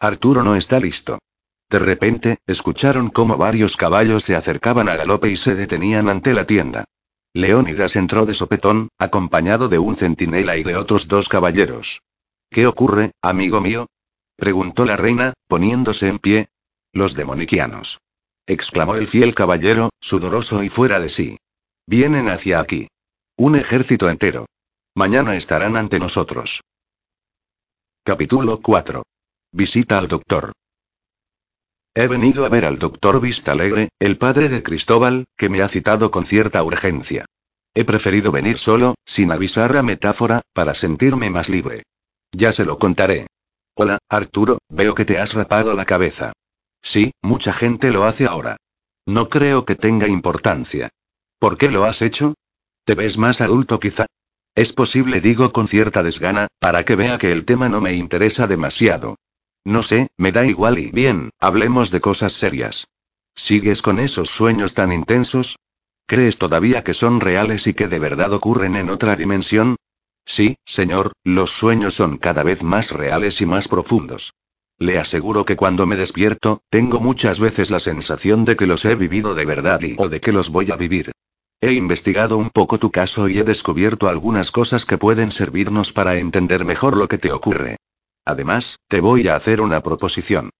Arturo no está listo. De repente, escucharon cómo varios caballos se acercaban a galope y se detenían ante la tienda. Leónidas entró de sopetón, acompañado de un centinela y de otros dos caballeros. ¿Qué ocurre, amigo mío? preguntó la reina, poniéndose en pie. Los demoniquianos. exclamó el fiel caballero, sudoroso y fuera de sí. Vienen hacia aquí. Un ejército entero. Mañana estarán ante nosotros. Capítulo 4. Visita al doctor. He venido a ver al doctor Vistalegre, el padre de Cristóbal, que me ha citado con cierta urgencia. He preferido venir solo, sin avisar a Metáfora, para sentirme más libre. Ya se lo contaré. Hola, Arturo, veo que te has rapado la cabeza. Sí, mucha gente lo hace ahora. No creo que tenga importancia. ¿Por qué lo has hecho? ¿Te ves más adulto quizá? Es posible, digo con cierta desgana, para que vea que el tema no me interesa demasiado. No sé, me da igual y bien, hablemos de cosas serias. ¿Sigues con esos sueños tan intensos? ¿Crees todavía que son reales y que de verdad ocurren en otra dimensión? Sí, señor, los sueños son cada vez más reales y más profundos. Le aseguro que cuando me despierto, tengo muchas veces la sensación de que los he vivido de verdad y o de que los voy a vivir. He investigado un poco tu caso y he descubierto algunas cosas que pueden servirnos para entender mejor lo que te ocurre. Además, te voy a hacer una proposición.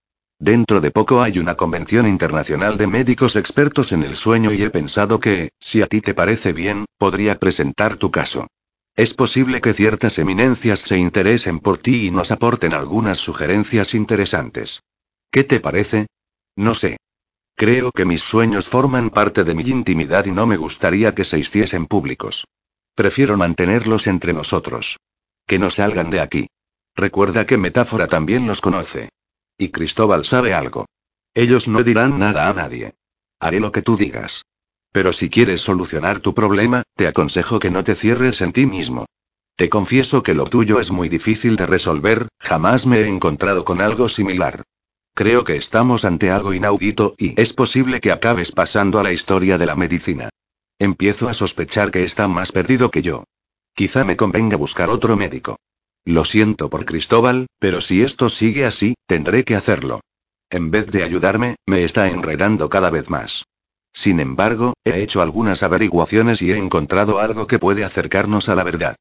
Dentro de poco hay una convención internacional de médicos expertos en el sueño y he pensado que, si a ti te parece bien, podría presentar tu caso. Es posible que ciertas eminencias se interesen por ti y nos aporten algunas sugerencias interesantes. ¿Qué te parece? No sé. Creo que mis sueños forman parte de mi intimidad y no me gustaría que se hiciesen públicos. Prefiero mantenerlos entre nosotros. Que no salgan de aquí. Recuerda que Metáfora también los conoce. Y Cristóbal sabe algo. Ellos no dirán nada a nadie. Haré lo que tú digas. Pero si quieres solucionar tu problema, te aconsejo que no te cierres en ti mismo. Te confieso que lo tuyo es muy difícil de resolver, jamás me he encontrado con algo similar. Creo que estamos ante algo inaudito y es posible que acabes pasando a la historia de la medicina. Empiezo a sospechar que está más perdido que yo. Quizá me convenga buscar otro médico. Lo siento por Cristóbal, pero si esto sigue así, tendré que hacerlo. En vez de ayudarme, me está enredando cada vez más. Sin embargo, he hecho algunas averiguaciones y he encontrado algo que puede acercarnos a la verdad.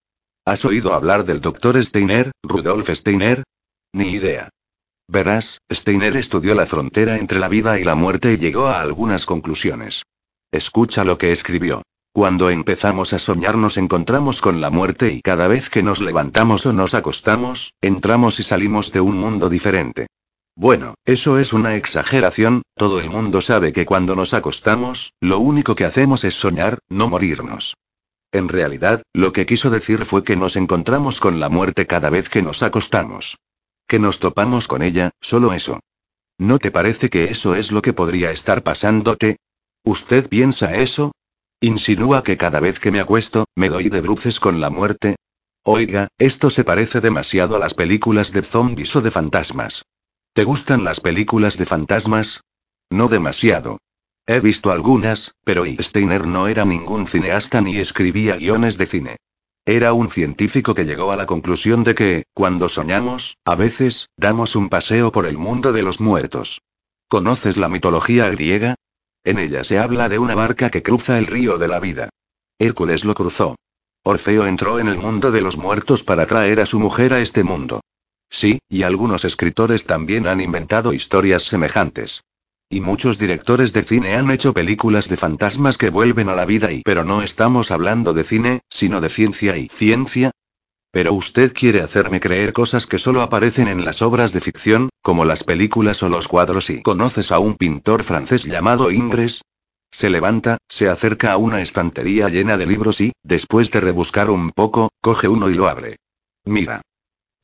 ¿Has oído hablar del doctor Steiner, Rudolf Steiner? Ni idea. Verás, Steiner estudió la frontera entre la vida y la muerte y llegó a algunas conclusiones. Escucha lo que escribió. Cuando empezamos a soñar nos encontramos con la muerte y cada vez que nos levantamos o nos acostamos, entramos y salimos de un mundo diferente. Bueno, eso es una exageración, todo el mundo sabe que cuando nos acostamos, lo único que hacemos es soñar, no morirnos. En realidad, lo que quiso decir fue que nos encontramos con la muerte cada vez que nos acostamos. Que nos topamos con ella, solo eso. ¿No te parece que eso es lo que podría estar pasándote? ¿Usted piensa eso? ¿Insinúa que cada vez que me acuesto, me doy de bruces con la muerte? Oiga, esto se parece demasiado a las películas de zombies o de fantasmas. ¿Te gustan las películas de fantasmas? No demasiado. He visto algunas, pero Steiner no era ningún cineasta ni escribía guiones de cine. Era un científico que llegó a la conclusión de que, cuando soñamos, a veces, damos un paseo por el mundo de los muertos. ¿Conoces la mitología griega? En ella se habla de una barca que cruza el río de la vida. Hércules lo cruzó. Orfeo entró en el mundo de los muertos para traer a su mujer a este mundo. Sí, y algunos escritores también han inventado historias semejantes. Y muchos directores de cine han hecho películas de fantasmas que vuelven a la vida y pero no estamos hablando de cine, sino de ciencia y ciencia. Pero usted quiere hacerme creer cosas que solo aparecen en las obras de ficción, como las películas o los cuadros y conoces a un pintor francés llamado Ingres. Se levanta, se acerca a una estantería llena de libros y, después de rebuscar un poco, coge uno y lo abre. Mira.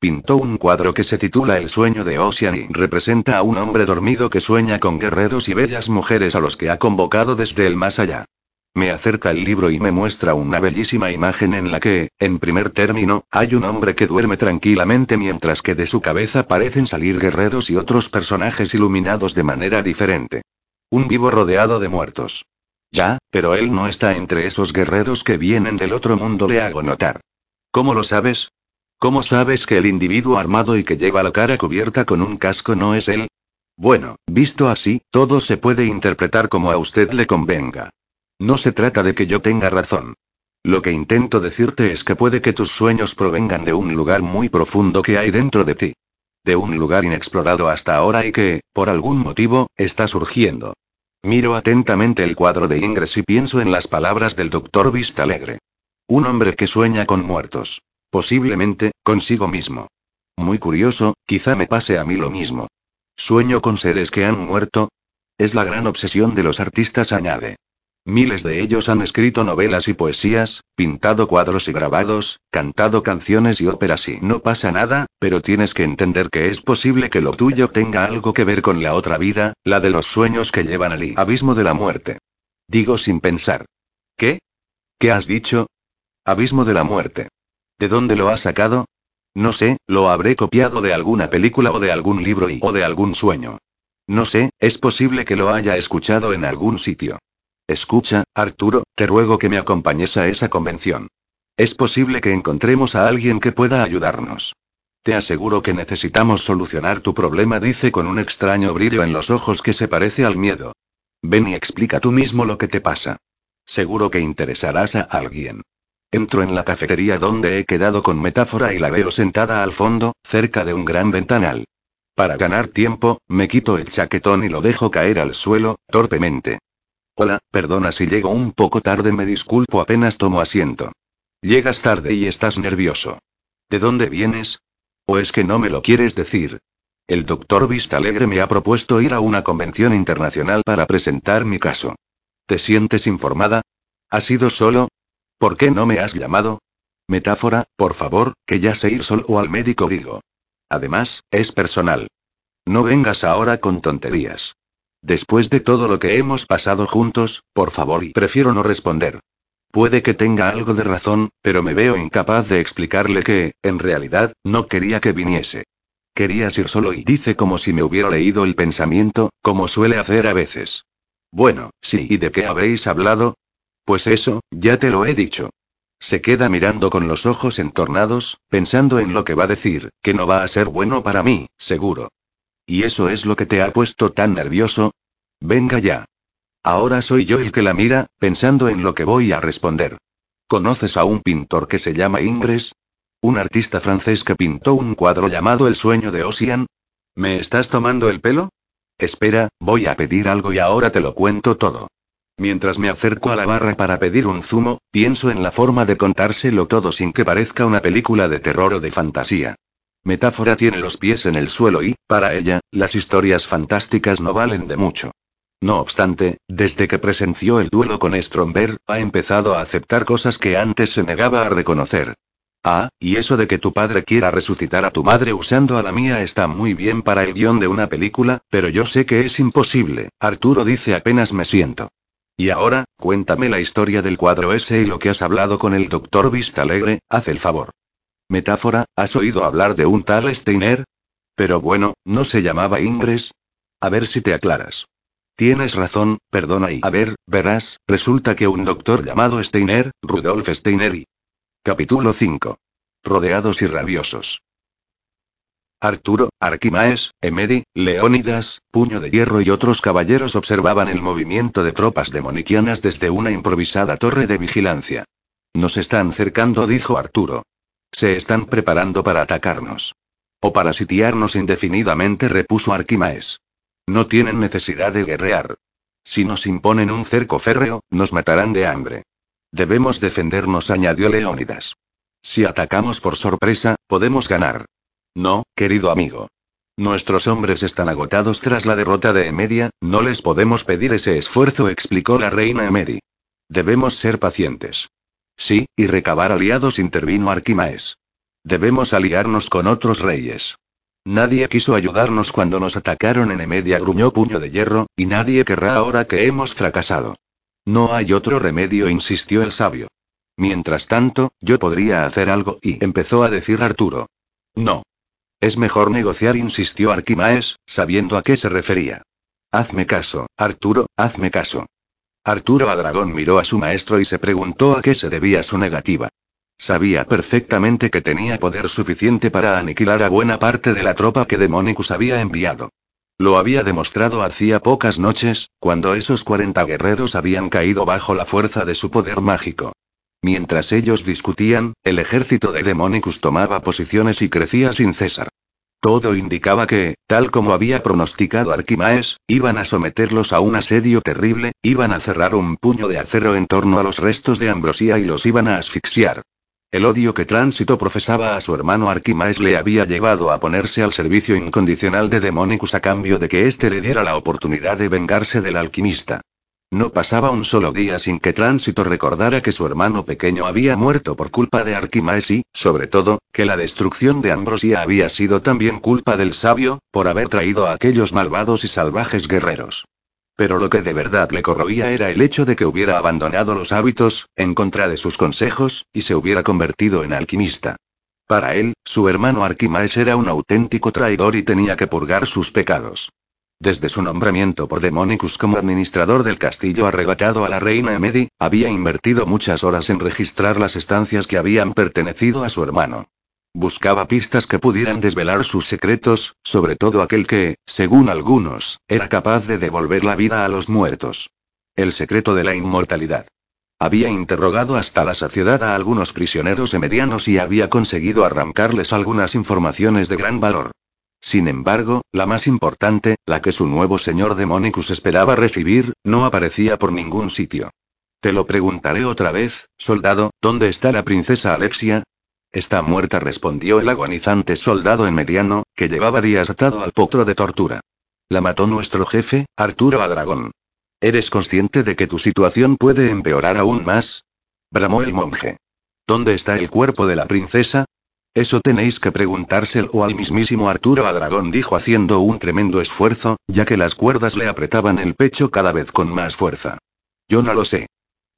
Pintó un cuadro que se titula El sueño de Ocean y representa a un hombre dormido que sueña con guerreros y bellas mujeres a los que ha convocado desde el más allá. Me acerca el libro y me muestra una bellísima imagen en la que, en primer término, hay un hombre que duerme tranquilamente mientras que de su cabeza parecen salir guerreros y otros personajes iluminados de manera diferente. Un vivo rodeado de muertos. Ya, pero él no está entre esos guerreros que vienen del otro mundo, le hago notar. ¿Cómo lo sabes? ¿Cómo sabes que el individuo armado y que lleva la cara cubierta con un casco no es él? Bueno, visto así, todo se puede interpretar como a usted le convenga. No se trata de que yo tenga razón. Lo que intento decirte es que puede que tus sueños provengan de un lugar muy profundo que hay dentro de ti. De un lugar inexplorado hasta ahora y que, por algún motivo, está surgiendo. Miro atentamente el cuadro de Ingres y pienso en las palabras del doctor Vistalegre. Un hombre que sueña con muertos. Posiblemente, consigo mismo. Muy curioso, quizá me pase a mí lo mismo. Sueño con seres que han muerto. Es la gran obsesión de los artistas, añade. Miles de ellos han escrito novelas y poesías, pintado cuadros y grabados, cantado canciones y óperas y no pasa nada, pero tienes que entender que es posible que lo tuyo tenga algo que ver con la otra vida, la de los sueños que llevan al abismo de la muerte. Digo sin pensar. ¿Qué? ¿Qué has dicho? Abismo de la muerte. ¿De dónde lo has sacado? No sé, lo habré copiado de alguna película o de algún libro y o de algún sueño. No sé, es posible que lo haya escuchado en algún sitio. Escucha, Arturo, te ruego que me acompañes a esa convención. Es posible que encontremos a alguien que pueda ayudarnos. Te aseguro que necesitamos solucionar tu problema, dice con un extraño brillo en los ojos que se parece al miedo. Ven y explica tú mismo lo que te pasa. Seguro que interesarás a alguien. Entro en la cafetería donde he quedado con metáfora y la veo sentada al fondo, cerca de un gran ventanal. Para ganar tiempo, me quito el chaquetón y lo dejo caer al suelo, torpemente. Hola, perdona si llego un poco tarde, me disculpo apenas tomo asiento. Llegas tarde y estás nervioso. ¿De dónde vienes? ¿O es que no me lo quieres decir? El doctor Vistalegre me ha propuesto ir a una convención internacional para presentar mi caso. ¿Te sientes informada? ¿Has ido solo? ¿Por qué no me has llamado? Metáfora, por favor, que ya sé ir solo al médico digo. Además, es personal. No vengas ahora con tonterías. Después de todo lo que hemos pasado juntos, por favor, y prefiero no responder. Puede que tenga algo de razón, pero me veo incapaz de explicarle que, en realidad, no quería que viniese. Querías ir solo y dice como si me hubiera leído el pensamiento, como suele hacer a veces. Bueno, sí, ¿y de qué habéis hablado? Pues eso, ya te lo he dicho. Se queda mirando con los ojos entornados, pensando en lo que va a decir, que no va a ser bueno para mí, seguro. ¿Y eso es lo que te ha puesto tan nervioso? Venga ya. Ahora soy yo el que la mira, pensando en lo que voy a responder. ¿Conoces a un pintor que se llama Ingres? ¿Un artista francés que pintó un cuadro llamado El sueño de Ossian? ¿Me estás tomando el pelo? Espera, voy a pedir algo y ahora te lo cuento todo. Mientras me acerco a la barra para pedir un zumo, pienso en la forma de contárselo todo sin que parezca una película de terror o de fantasía. Metáfora tiene los pies en el suelo y, para ella, las historias fantásticas no valen de mucho. No obstante, desde que presenció el duelo con Stromberg, ha empezado a aceptar cosas que antes se negaba a reconocer. Ah, y eso de que tu padre quiera resucitar a tu madre usando a la mía está muy bien para el guion de una película, pero yo sé que es imposible, Arturo dice apenas me siento. Y ahora, cuéntame la historia del cuadro ese y lo que has hablado con el doctor Vistalegre, haz el favor. Metáfora, ¿has oído hablar de un tal Steiner? Pero bueno, ¿no se llamaba Ingres? A ver si te aclaras. Tienes razón, perdona y a ver, verás, resulta que un doctor llamado Steiner, Rudolf Steiner y... Capítulo 5. Rodeados y rabiosos. Arturo, Arquimaes, Emedi, Leónidas, Puño de Hierro y otros caballeros observaban el movimiento de tropas demoniquianas desde una improvisada torre de vigilancia. Nos están cercando, dijo Arturo. Se están preparando para atacarnos. O para sitiarnos indefinidamente, repuso Arquimaes. No tienen necesidad de guerrear. Si nos imponen un cerco férreo, nos matarán de hambre. Debemos defendernos, añadió Leónidas. Si atacamos por sorpresa, podemos ganar. No, querido amigo. Nuestros hombres están agotados tras la derrota de Emedia, no les podemos pedir ese esfuerzo, explicó la reina Emedi. Debemos ser pacientes. Sí, y recabar aliados, intervino Arquimaes. Debemos aliarnos con otros reyes. Nadie quiso ayudarnos cuando nos atacaron en Emedia, gruñó puño de hierro, y nadie querrá ahora que hemos fracasado. No hay otro remedio, insistió el sabio. Mientras tanto, yo podría hacer algo, y empezó a decir Arturo. No. Es mejor negociar, insistió Arquimaes, sabiendo a qué se refería. Hazme caso, Arturo, hazme caso. Arturo Adragón miró a su maestro y se preguntó a qué se debía su negativa. Sabía perfectamente que tenía poder suficiente para aniquilar a buena parte de la tropa que Demonicus había enviado. Lo había demostrado hacía pocas noches, cuando esos 40 guerreros habían caído bajo la fuerza de su poder mágico. Mientras ellos discutían, el ejército de Demonicus tomaba posiciones y crecía sin cesar. Todo indicaba que, tal como había pronosticado Arquimaes, iban a someterlos a un asedio terrible, iban a cerrar un puño de acero en torno a los restos de Ambrosía y los iban a asfixiar. El odio que Tránsito profesaba a su hermano Arquimaes le había llevado a ponerse al servicio incondicional de Demonicus a cambio de que éste le diera la oportunidad de vengarse del alquimista. No pasaba un solo día sin que Tránsito recordara que su hermano pequeño había muerto por culpa de Arquimaes y, sobre todo, que la destrucción de Ambrosia había sido también culpa del sabio, por haber traído a aquellos malvados y salvajes guerreros. Pero lo que de verdad le corroía era el hecho de que hubiera abandonado los hábitos, en contra de sus consejos, y se hubiera convertido en alquimista. Para él, su hermano Arquimaes era un auténtico traidor y tenía que purgar sus pecados. Desde su nombramiento por Demonicus como administrador del castillo arrebatado a la reina Emedi, había invertido muchas horas en registrar las estancias que habían pertenecido a su hermano. Buscaba pistas que pudieran desvelar sus secretos, sobre todo aquel que, según algunos, era capaz de devolver la vida a los muertos. El secreto de la inmortalidad. Había interrogado hasta la saciedad a algunos prisioneros emedianos y había conseguido arrancarles algunas informaciones de gran valor. Sin embargo, la más importante, la que su nuevo señor Demonicus esperaba recibir, no aparecía por ningún sitio. Te lo preguntaré otra vez, soldado, ¿dónde está la princesa Alexia? Está muerta, respondió el agonizante soldado en mediano, que llevaba días atado al potro de tortura. La mató nuestro jefe, Arturo Adragón. ¿Eres consciente de que tu situación puede empeorar aún más? bramó el monje. ¿Dónde está el cuerpo de la princesa? Eso tenéis que preguntárselo al mismísimo Arturo Adragón, dijo haciendo un tremendo esfuerzo, ya que las cuerdas le apretaban el pecho cada vez con más fuerza. Yo no lo sé.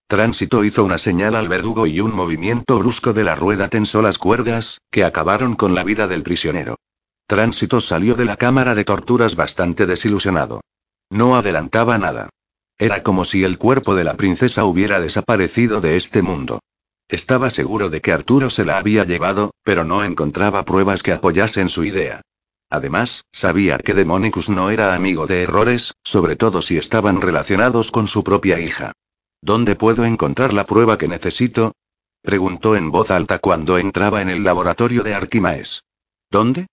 Tránsito hizo una señal al verdugo y un movimiento brusco de la rueda tensó las cuerdas, que acabaron con la vida del prisionero. Tránsito salió de la cámara de torturas bastante desilusionado. No adelantaba nada. Era como si el cuerpo de la princesa hubiera desaparecido de este mundo. Estaba seguro de que Arturo se la había llevado, pero no encontraba pruebas que apoyasen su idea. Además, sabía que Demonicus no era amigo de errores, sobre todo si estaban relacionados con su propia hija. ¿Dónde puedo encontrar la prueba que necesito? preguntó en voz alta cuando entraba en el laboratorio de Arquimaes. ¿Dónde?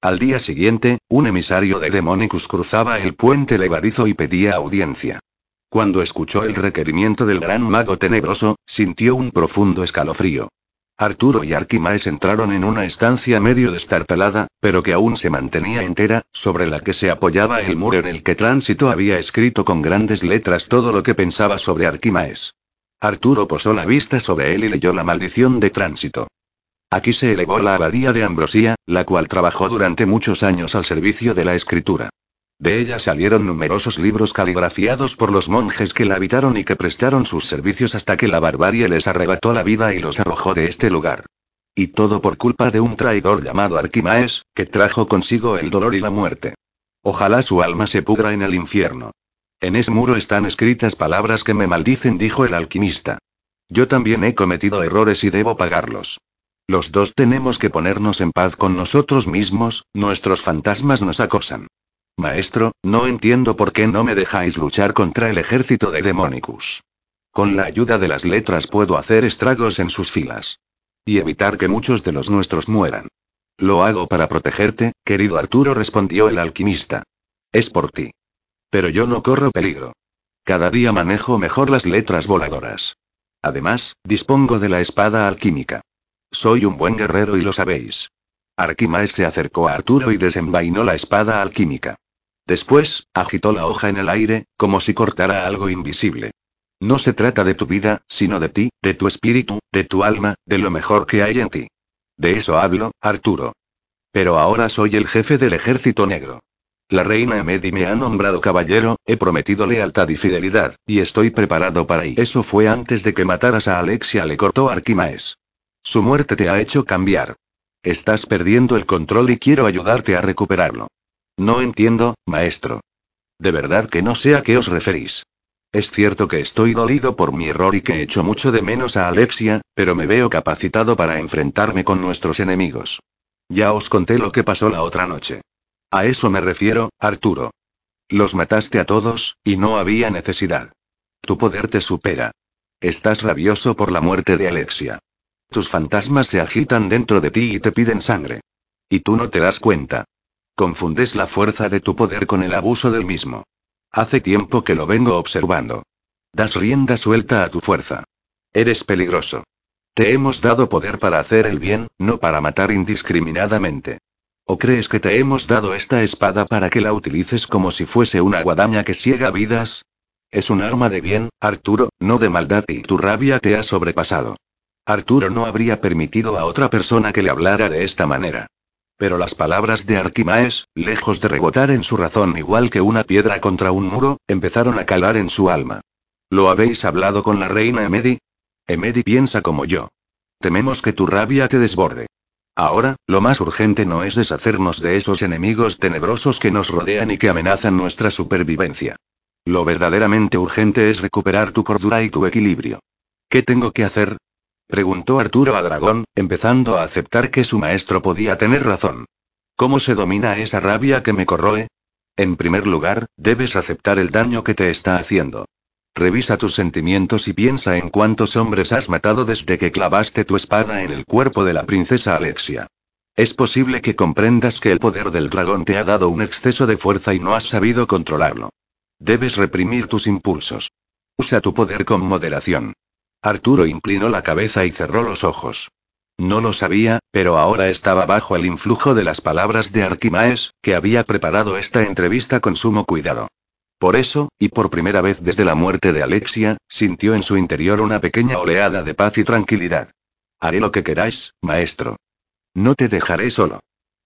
Al día siguiente, un emisario de Demonicus cruzaba el puente levadizo y pedía audiencia. Cuando escuchó el requerimiento del gran mago tenebroso, sintió un profundo escalofrío. Arturo y Arquimaes entraron en una estancia medio destartalada, pero que aún se mantenía entera, sobre la que se apoyaba el muro en el que Tránsito había escrito con grandes letras todo lo que pensaba sobre Arquimaes. Arturo posó la vista sobre él y leyó la maldición de Tránsito. Aquí se elevó la abadía de Ambrosía, la cual trabajó durante muchos años al servicio de la escritura. De ella salieron numerosos libros caligrafiados por los monjes que la habitaron y que prestaron sus servicios hasta que la barbarie les arrebató la vida y los arrojó de este lugar. Y todo por culpa de un traidor llamado Arquimaes, que trajo consigo el dolor y la muerte. Ojalá su alma se pudra en el infierno. En ese muro están escritas palabras que me maldicen, dijo el alquimista. Yo también he cometido errores y debo pagarlos. Los dos tenemos que ponernos en paz con nosotros mismos, nuestros fantasmas nos acosan. Maestro, no entiendo por qué no me dejáis luchar contra el ejército de Demonicus. Con la ayuda de las letras puedo hacer estragos en sus filas. Y evitar que muchos de los nuestros mueran. Lo hago para protegerte, querido Arturo, respondió el alquimista. Es por ti. Pero yo no corro peligro. Cada día manejo mejor las letras voladoras. Además, dispongo de la espada alquímica. Soy un buen guerrero y lo sabéis. Arquimaes se acercó a Arturo y desenvainó la espada alquímica. Después, agitó la hoja en el aire, como si cortara algo invisible. No se trata de tu vida, sino de ti, de tu espíritu, de tu alma, de lo mejor que hay en ti. De eso hablo, Arturo. Pero ahora soy el jefe del ejército negro. La reina Emedi me ha nombrado caballero, he prometido lealtad y fidelidad, y estoy preparado para ir. Eso fue antes de que mataras a Alexia, le cortó Arquimaes. Su muerte te ha hecho cambiar. Estás perdiendo el control y quiero ayudarte a recuperarlo. No entiendo, maestro. De verdad que no sé a qué os referís. Es cierto que estoy dolido por mi error y que echo mucho de menos a Alexia, pero me veo capacitado para enfrentarme con nuestros enemigos. Ya os conté lo que pasó la otra noche. A eso me refiero, Arturo. Los mataste a todos, y no había necesidad. Tu poder te supera. Estás rabioso por la muerte de Alexia. Tus fantasmas se agitan dentro de ti y te piden sangre. Y tú no te das cuenta. Confundes la fuerza de tu poder con el abuso del mismo. Hace tiempo que lo vengo observando. Das rienda suelta a tu fuerza. Eres peligroso. Te hemos dado poder para hacer el bien, no para matar indiscriminadamente. ¿O crees que te hemos dado esta espada para que la utilices como si fuese una guadaña que ciega vidas? Es un arma de bien, Arturo, no de maldad y tu rabia te ha sobrepasado. Arturo no habría permitido a otra persona que le hablara de esta manera. Pero las palabras de Arquimaes, lejos de rebotar en su razón igual que una piedra contra un muro, empezaron a calar en su alma. ¿Lo habéis hablado con la reina Emedi? Emedi piensa como yo. Tememos que tu rabia te desborde. Ahora, lo más urgente no es deshacernos de esos enemigos tenebrosos que nos rodean y que amenazan nuestra supervivencia. Lo verdaderamente urgente es recuperar tu cordura y tu equilibrio. ¿Qué tengo que hacer? Preguntó Arturo a Dragón, empezando a aceptar que su maestro podía tener razón. ¿Cómo se domina esa rabia que me corroe? En primer lugar, debes aceptar el daño que te está haciendo. Revisa tus sentimientos y piensa en cuántos hombres has matado desde que clavaste tu espada en el cuerpo de la princesa Alexia. Es posible que comprendas que el poder del dragón te ha dado un exceso de fuerza y no has sabido controlarlo. Debes reprimir tus impulsos. Usa tu poder con moderación. Arturo inclinó la cabeza y cerró los ojos. No lo sabía, pero ahora estaba bajo el influjo de las palabras de Arquimaes, que había preparado esta entrevista con sumo cuidado. Por eso, y por primera vez desde la muerte de Alexia, sintió en su interior una pequeña oleada de paz y tranquilidad. Haré lo que queráis, maestro. No te dejaré solo.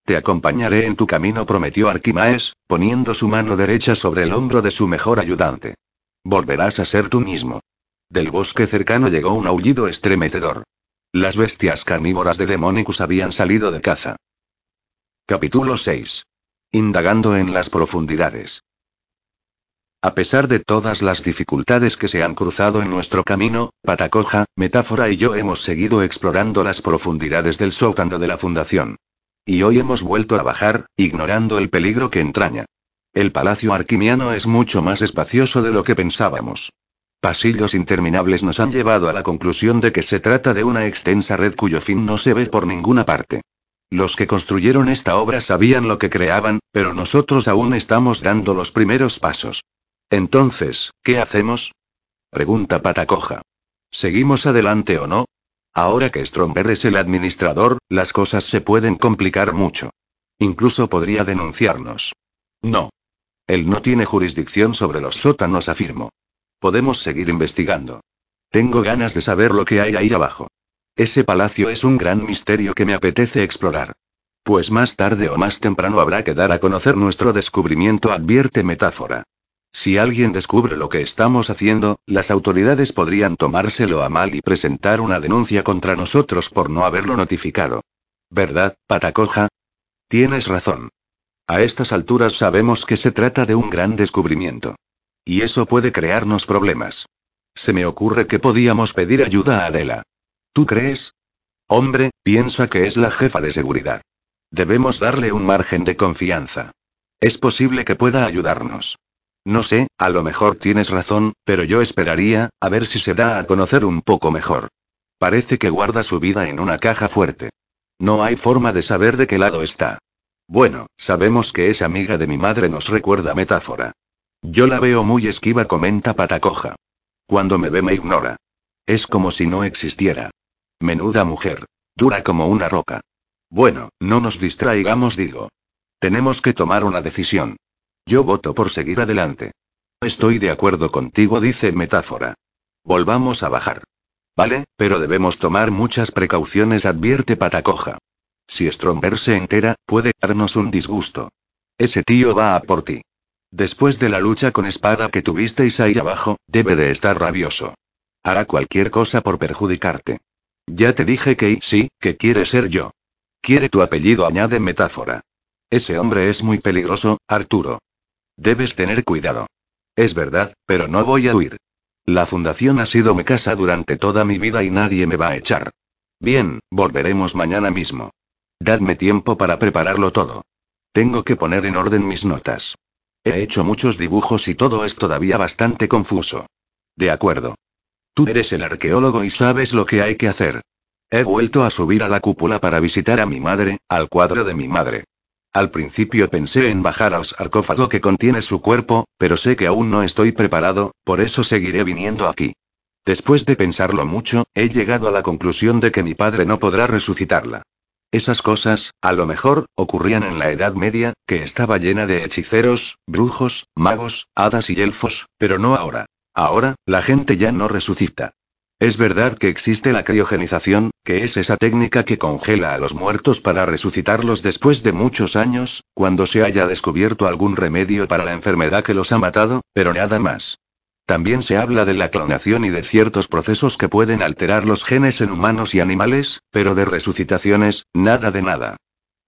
Te acompañaré en tu camino, prometió Arquimaes, poniendo su mano derecha sobre el hombro de su mejor ayudante. Volverás a ser tú mismo. Del bosque cercano llegó un aullido estremecedor. Las bestias carnívoras de Demonicus habían salido de caza. Capítulo 6. Indagando en las profundidades. A pesar de todas las dificultades que se han cruzado en nuestro camino, Patacoja, Metáfora y yo hemos seguido explorando las profundidades del sótano de la Fundación. Y hoy hemos vuelto a bajar, ignorando el peligro que entraña. El palacio arquimiano es mucho más espacioso de lo que pensábamos. Pasillos interminables nos han llevado a la conclusión de que se trata de una extensa red cuyo fin no se ve por ninguna parte. Los que construyeron esta obra sabían lo que creaban, pero nosotros aún estamos dando los primeros pasos. Entonces, ¿qué hacemos? Pregunta Patacoja. ¿Seguimos adelante o no? Ahora que Stromberg es el administrador, las cosas se pueden complicar mucho. Incluso podría denunciarnos. No. Él no tiene jurisdicción sobre los sótanos, afirmo. Podemos seguir investigando. Tengo ganas de saber lo que hay ahí abajo. Ese palacio es un gran misterio que me apetece explorar. Pues más tarde o más temprano habrá que dar a conocer nuestro descubrimiento, advierte metáfora. Si alguien descubre lo que estamos haciendo, las autoridades podrían tomárselo a mal y presentar una denuncia contra nosotros por no haberlo notificado. ¿Verdad, Patacoja? Tienes razón. A estas alturas sabemos que se trata de un gran descubrimiento. Y eso puede crearnos problemas. Se me ocurre que podíamos pedir ayuda a Adela. ¿Tú crees? Hombre, piensa que es la jefa de seguridad. Debemos darle un margen de confianza. Es posible que pueda ayudarnos. No sé, a lo mejor tienes razón, pero yo esperaría, a ver si se da a conocer un poco mejor. Parece que guarda su vida en una caja fuerte. No hay forma de saber de qué lado está. Bueno, sabemos que es amiga de mi madre, nos recuerda metáfora. Yo la veo muy esquiva, comenta Patacoja. Cuando me ve me ignora. Es como si no existiera. Menuda mujer. Dura como una roca. Bueno, no nos distraigamos, digo. Tenemos que tomar una decisión. Yo voto por seguir adelante. Estoy de acuerdo contigo, dice Metáfora. Volvamos a bajar. Vale, pero debemos tomar muchas precauciones, advierte Patacoja. Si Stromberg se entera, puede darnos un disgusto. Ese tío va a por ti. Después de la lucha con espada que tuvisteis ahí abajo, debe de estar rabioso. Hará cualquier cosa por perjudicarte. Ya te dije que sí, que quiere ser yo. Quiere tu apellido, añade metáfora. Ese hombre es muy peligroso, Arturo. Debes tener cuidado. Es verdad, pero no voy a huir. La fundación ha sido mi casa durante toda mi vida y nadie me va a echar. Bien, volveremos mañana mismo. Dadme tiempo para prepararlo todo. Tengo que poner en orden mis notas. He hecho muchos dibujos y todo es todavía bastante confuso. De acuerdo. Tú eres el arqueólogo y sabes lo que hay que hacer. He vuelto a subir a la cúpula para visitar a mi madre, al cuadro de mi madre. Al principio pensé en bajar al sarcófago que contiene su cuerpo, pero sé que aún no estoy preparado, por eso seguiré viniendo aquí. Después de pensarlo mucho, he llegado a la conclusión de que mi padre no podrá resucitarla. Esas cosas, a lo mejor, ocurrían en la Edad Media, que estaba llena de hechiceros, brujos, magos, hadas y elfos, pero no ahora. Ahora, la gente ya no resucita. Es verdad que existe la criogenización, que es esa técnica que congela a los muertos para resucitarlos después de muchos años, cuando se haya descubierto algún remedio para la enfermedad que los ha matado, pero nada más. También se habla de la clonación y de ciertos procesos que pueden alterar los genes en humanos y animales, pero de resucitaciones, nada de nada.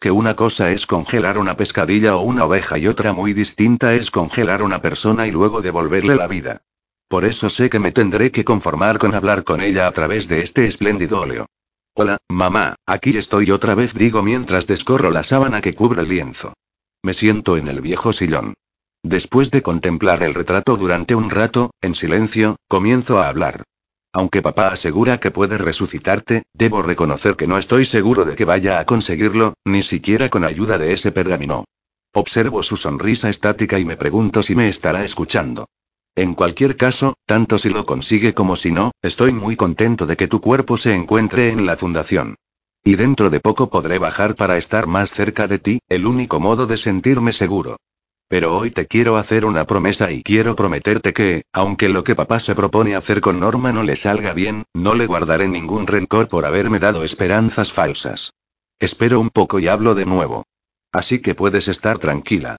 Que una cosa es congelar una pescadilla o una oveja y otra muy distinta es congelar una persona y luego devolverle la vida. Por eso sé que me tendré que conformar con hablar con ella a través de este espléndido óleo. Hola, mamá, aquí estoy otra vez, digo mientras descorro la sábana que cubre el lienzo. Me siento en el viejo sillón. Después de contemplar el retrato durante un rato, en silencio, comienzo a hablar. Aunque papá asegura que puede resucitarte, debo reconocer que no estoy seguro de que vaya a conseguirlo, ni siquiera con ayuda de ese pergamino. Observo su sonrisa estática y me pregunto si me estará escuchando. En cualquier caso, tanto si lo consigue como si no, estoy muy contento de que tu cuerpo se encuentre en la fundación. Y dentro de poco podré bajar para estar más cerca de ti, el único modo de sentirme seguro. Pero hoy te quiero hacer una promesa y quiero prometerte que, aunque lo que papá se propone hacer con Norma no le salga bien, no le guardaré ningún rencor por haberme dado esperanzas falsas. Espero un poco y hablo de nuevo. Así que puedes estar tranquila.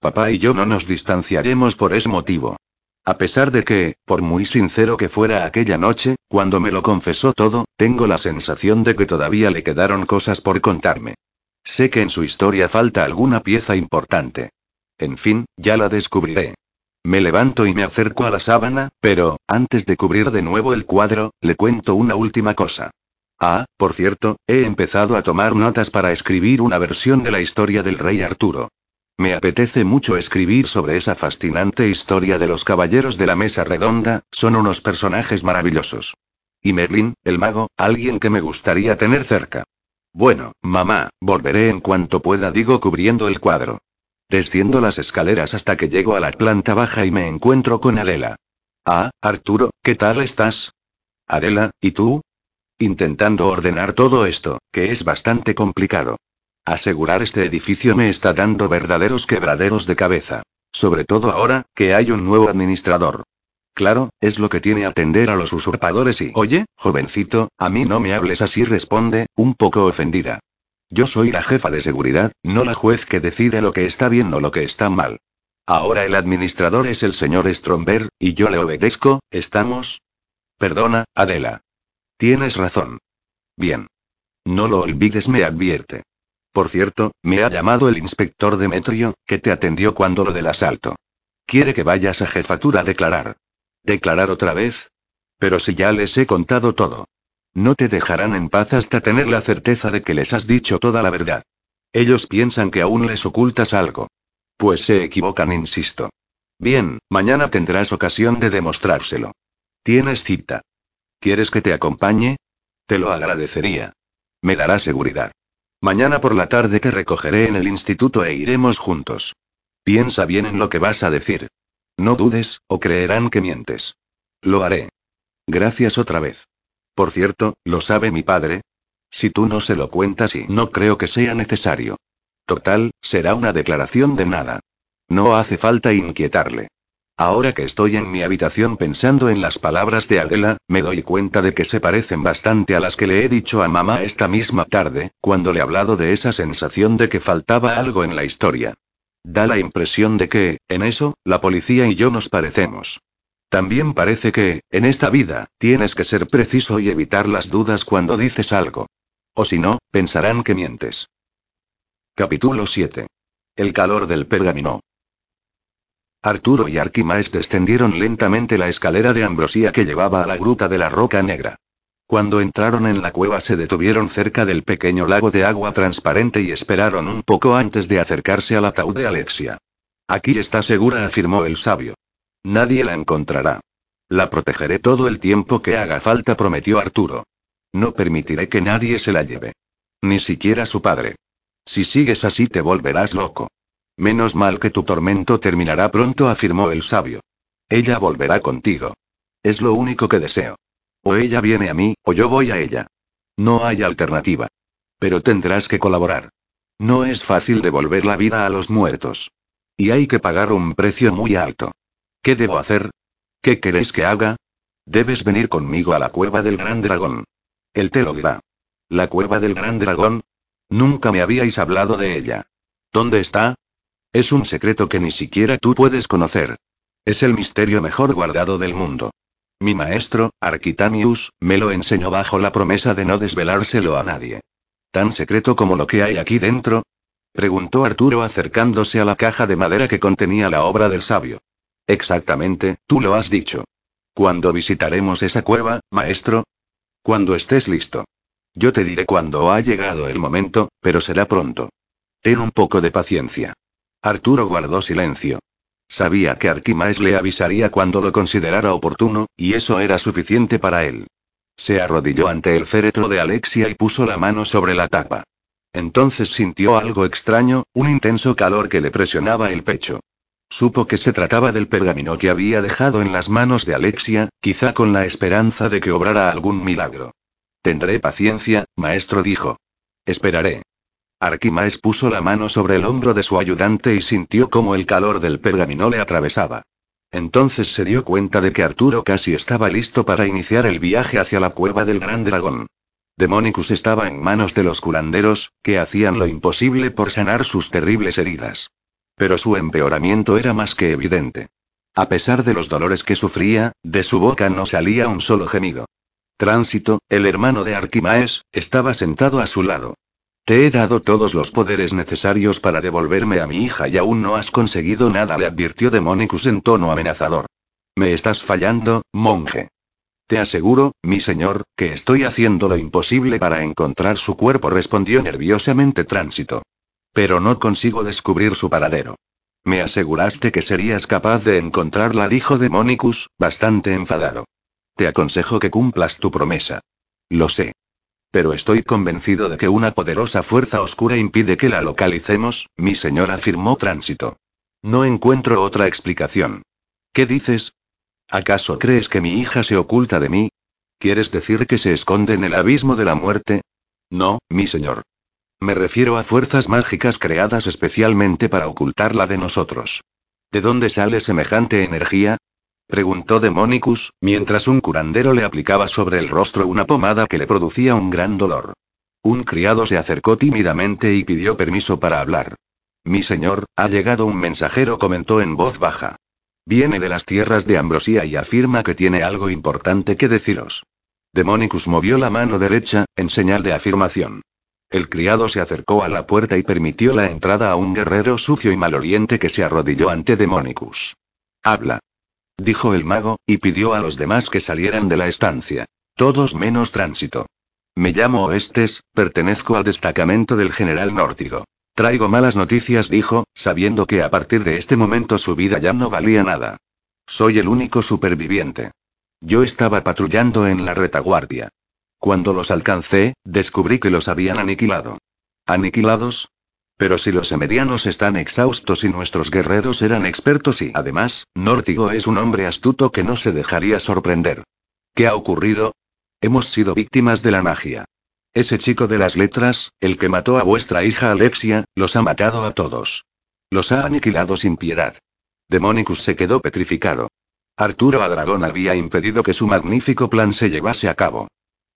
Papá y yo no nos distanciaremos por ese motivo. A pesar de que, por muy sincero que fuera aquella noche, cuando me lo confesó todo, tengo la sensación de que todavía le quedaron cosas por contarme. Sé que en su historia falta alguna pieza importante. En fin, ya la descubriré. Me levanto y me acerco a la sábana, pero, antes de cubrir de nuevo el cuadro, le cuento una última cosa. Ah, por cierto, he empezado a tomar notas para escribir una versión de la historia del rey Arturo. Me apetece mucho escribir sobre esa fascinante historia de los caballeros de la mesa redonda, son unos personajes maravillosos. Y Merlin, el mago, alguien que me gustaría tener cerca. Bueno, mamá, volveré en cuanto pueda, digo cubriendo el cuadro. Desciendo las escaleras hasta que llego a la planta baja y me encuentro con Adela. Ah, Arturo, ¿qué tal estás? Adela, ¿y tú? Intentando ordenar todo esto, que es bastante complicado. Asegurar este edificio me está dando verdaderos quebraderos de cabeza. Sobre todo ahora, que hay un nuevo administrador. Claro, es lo que tiene atender a los usurpadores y... Oye, jovencito, a mí no me hables así, responde, un poco ofendida. Yo soy la jefa de seguridad, no la juez que decide lo que está bien o lo que está mal. Ahora el administrador es el señor Stromberg, y yo le obedezco, ¿estamos? Perdona, Adela. Tienes razón. Bien. No lo olvides, me advierte. Por cierto, me ha llamado el inspector Demetrio, que te atendió cuando lo del asalto. Quiere que vayas a jefatura a declarar. ¿Declarar otra vez? Pero si ya les he contado todo. No te dejarán en paz hasta tener la certeza de que les has dicho toda la verdad. Ellos piensan que aún les ocultas algo. Pues se equivocan, insisto. Bien, mañana tendrás ocasión de demostrárselo. Tienes cita. ¿Quieres que te acompañe? Te lo agradecería. Me dará seguridad. Mañana por la tarde te recogeré en el instituto e iremos juntos. Piensa bien en lo que vas a decir. No dudes, o creerán que mientes. Lo haré. Gracias otra vez. Por cierto, ¿lo sabe mi padre? Si tú no se lo cuentas y no creo que sea necesario. Total, será una declaración de nada. No hace falta inquietarle. Ahora que estoy en mi habitación pensando en las palabras de Adela, me doy cuenta de que se parecen bastante a las que le he dicho a mamá esta misma tarde, cuando le he hablado de esa sensación de que faltaba algo en la historia. Da la impresión de que, en eso, la policía y yo nos parecemos. También parece que, en esta vida, tienes que ser preciso y evitar las dudas cuando dices algo. O si no, pensarán que mientes. Capítulo 7. El calor del pergamino. Arturo y Arquimaes descendieron lentamente la escalera de ambrosía que llevaba a la gruta de la Roca Negra. Cuando entraron en la cueva se detuvieron cerca del pequeño lago de agua transparente y esperaron un poco antes de acercarse al ataúd de Alexia. Aquí está segura, afirmó el sabio. Nadie la encontrará. La protegeré todo el tiempo que haga falta, prometió Arturo. No permitiré que nadie se la lleve. Ni siquiera su padre. Si sigues así te volverás loco. Menos mal que tu tormento terminará pronto, afirmó el sabio. Ella volverá contigo. Es lo único que deseo. O ella viene a mí, o yo voy a ella. No hay alternativa. Pero tendrás que colaborar. No es fácil devolver la vida a los muertos. Y hay que pagar un precio muy alto. ¿Qué debo hacer? ¿Qué queréis que haga? Debes venir conmigo a la cueva del gran dragón. Él te lo dirá. ¿La cueva del gran dragón? Nunca me habíais hablado de ella. ¿Dónde está? Es un secreto que ni siquiera tú puedes conocer. Es el misterio mejor guardado del mundo. Mi maestro, Arquitanius, me lo enseñó bajo la promesa de no desvelárselo a nadie. ¿Tan secreto como lo que hay aquí dentro? Preguntó Arturo acercándose a la caja de madera que contenía la obra del sabio. Exactamente, tú lo has dicho. ¿Cuándo visitaremos esa cueva, maestro? Cuando estés listo. Yo te diré cuándo ha llegado el momento, pero será pronto. Ten un poco de paciencia. Arturo guardó silencio. Sabía que Arquimaes le avisaría cuando lo considerara oportuno, y eso era suficiente para él. Se arrodilló ante el féretro de Alexia y puso la mano sobre la tapa. Entonces sintió algo extraño, un intenso calor que le presionaba el pecho. Supo que se trataba del pergamino que había dejado en las manos de Alexia, quizá con la esperanza de que obrara algún milagro. Tendré paciencia, maestro dijo. Esperaré. Arquimaes puso la mano sobre el hombro de su ayudante y sintió como el calor del pergamino le atravesaba. Entonces se dio cuenta de que Arturo casi estaba listo para iniciar el viaje hacia la cueva del gran dragón. Demonicus estaba en manos de los curanderos, que hacían lo imposible por sanar sus terribles heridas. Pero su empeoramiento era más que evidente. A pesar de los dolores que sufría, de su boca no salía un solo gemido. Tránsito, el hermano de Arquimaes, estaba sentado a su lado. Te he dado todos los poderes necesarios para devolverme a mi hija y aún no has conseguido nada, le advirtió Demonicus en tono amenazador. Me estás fallando, monje. Te aseguro, mi señor, que estoy haciendo lo imposible para encontrar su cuerpo, respondió nerviosamente Tránsito. Pero no consigo descubrir su paradero. Me aseguraste que serías capaz de encontrarla, dijo Demonicus, bastante enfadado. Te aconsejo que cumplas tu promesa. Lo sé. Pero estoy convencido de que una poderosa fuerza oscura impide que la localicemos, mi señor afirmó Tránsito. No encuentro otra explicación. ¿Qué dices? ¿Acaso crees que mi hija se oculta de mí? ¿Quieres decir que se esconde en el abismo de la muerte? No, mi señor. Me refiero a fuerzas mágicas creadas especialmente para ocultarla de nosotros. ¿De dónde sale semejante energía? preguntó Demonicus, mientras un curandero le aplicaba sobre el rostro una pomada que le producía un gran dolor. Un criado se acercó tímidamente y pidió permiso para hablar. Mi señor, ha llegado un mensajero, comentó en voz baja. Viene de las tierras de Ambrosía y afirma que tiene algo importante que deciros. Demonicus movió la mano derecha, en señal de afirmación. El criado se acercó a la puerta y permitió la entrada a un guerrero sucio y maloliente que se arrodilló ante Demonicus. Habla. Dijo el mago, y pidió a los demás que salieran de la estancia. Todos menos tránsito. Me llamo Oestes, pertenezco al destacamento del general Nórtigo. Traigo malas noticias, dijo, sabiendo que a partir de este momento su vida ya no valía nada. Soy el único superviviente. Yo estaba patrullando en la retaguardia. Cuando los alcancé, descubrí que los habían aniquilado. ¿Aniquilados? Pero si los emedianos están exhaustos y nuestros guerreros eran expertos y, además, Nórtigo es un hombre astuto que no se dejaría sorprender. ¿Qué ha ocurrido? Hemos sido víctimas de la magia. Ese chico de las letras, el que mató a vuestra hija Alexia, los ha matado a todos. Los ha aniquilado sin piedad. Demonicus se quedó petrificado. Arturo Adragón había impedido que su magnífico plan se llevase a cabo.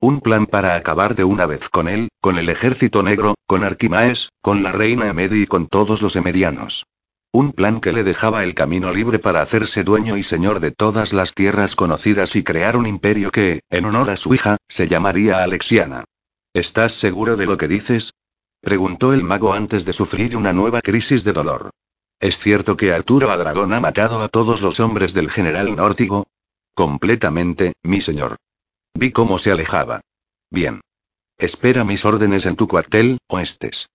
Un plan para acabar de una vez con él, con el ejército negro, con Arquimaes, con la reina Emedi y con todos los emedianos. Un plan que le dejaba el camino libre para hacerse dueño y señor de todas las tierras conocidas y crear un imperio que, en honor a su hija, se llamaría Alexiana. ¿Estás seguro de lo que dices? preguntó el mago antes de sufrir una nueva crisis de dolor. ¿Es cierto que Arturo Adragón ha matado a todos los hombres del general Nórtigo? Completamente, mi señor. Vi cómo se alejaba. Bien. Espera mis órdenes en tu cuartel, oestes.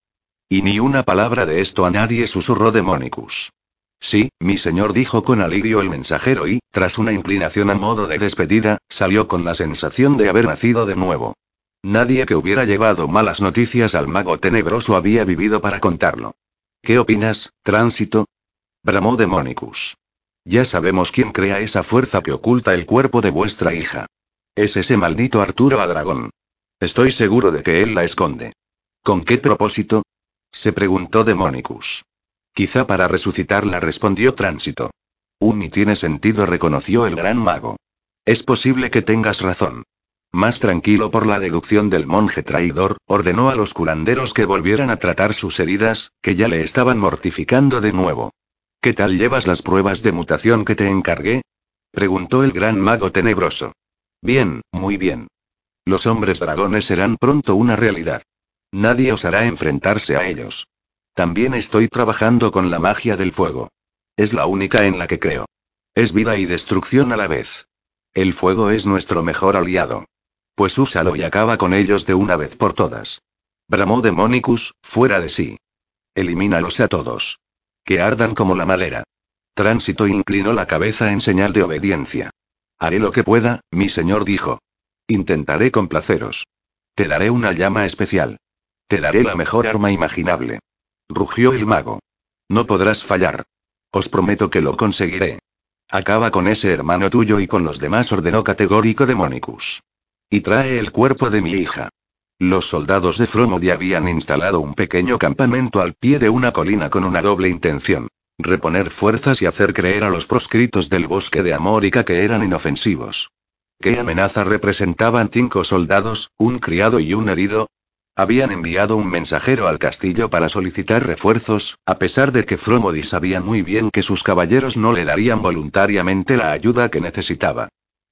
Y ni una palabra de esto a nadie, susurró Demonicus. Sí, mi señor dijo con alivio el mensajero y, tras una inclinación a modo de despedida, salió con la sensación de haber nacido de nuevo. Nadie que hubiera llevado malas noticias al mago tenebroso había vivido para contarlo. ¿Qué opinas, tránsito? bramó Demonicus. Ya sabemos quién crea esa fuerza que oculta el cuerpo de vuestra hija. Es ese maldito Arturo Adragón. Estoy seguro de que él la esconde. ¿Con qué propósito? se preguntó Demonicus. Quizá para resucitarla, respondió Tránsito. Un tiene sentido, reconoció el gran mago. Es posible que tengas razón. Más tranquilo por la deducción del monje traidor, ordenó a los curanderos que volvieran a tratar sus heridas, que ya le estaban mortificando de nuevo. ¿Qué tal llevas las pruebas de mutación que te encargué? preguntó el gran mago tenebroso. Bien, muy bien. Los hombres dragones serán pronto una realidad. Nadie osará enfrentarse a ellos. También estoy trabajando con la magia del fuego. Es la única en la que creo. Es vida y destrucción a la vez. El fuego es nuestro mejor aliado. Pues úsalo y acaba con ellos de una vez por todas. Bramó Demonicus, fuera de sí. Elimínalos a todos. Que ardan como la madera. Tránsito inclinó la cabeza en señal de obediencia. Haré lo que pueda, mi señor dijo. Intentaré complaceros. Te daré una llama especial. Te daré la mejor arma imaginable. Rugió el mago. No podrás fallar. Os prometo que lo conseguiré. Acaba con ese hermano tuyo y con los demás, ordenó categórico Demonicus. Y trae el cuerpo de mi hija. Los soldados de Fromodi habían instalado un pequeño campamento al pie de una colina con una doble intención. Reponer fuerzas y hacer creer a los proscritos del bosque de Amórica que eran inofensivos. ¿Qué amenaza representaban cinco soldados, un criado y un herido? Habían enviado un mensajero al castillo para solicitar refuerzos, a pesar de que Fromodi sabía muy bien que sus caballeros no le darían voluntariamente la ayuda que necesitaba.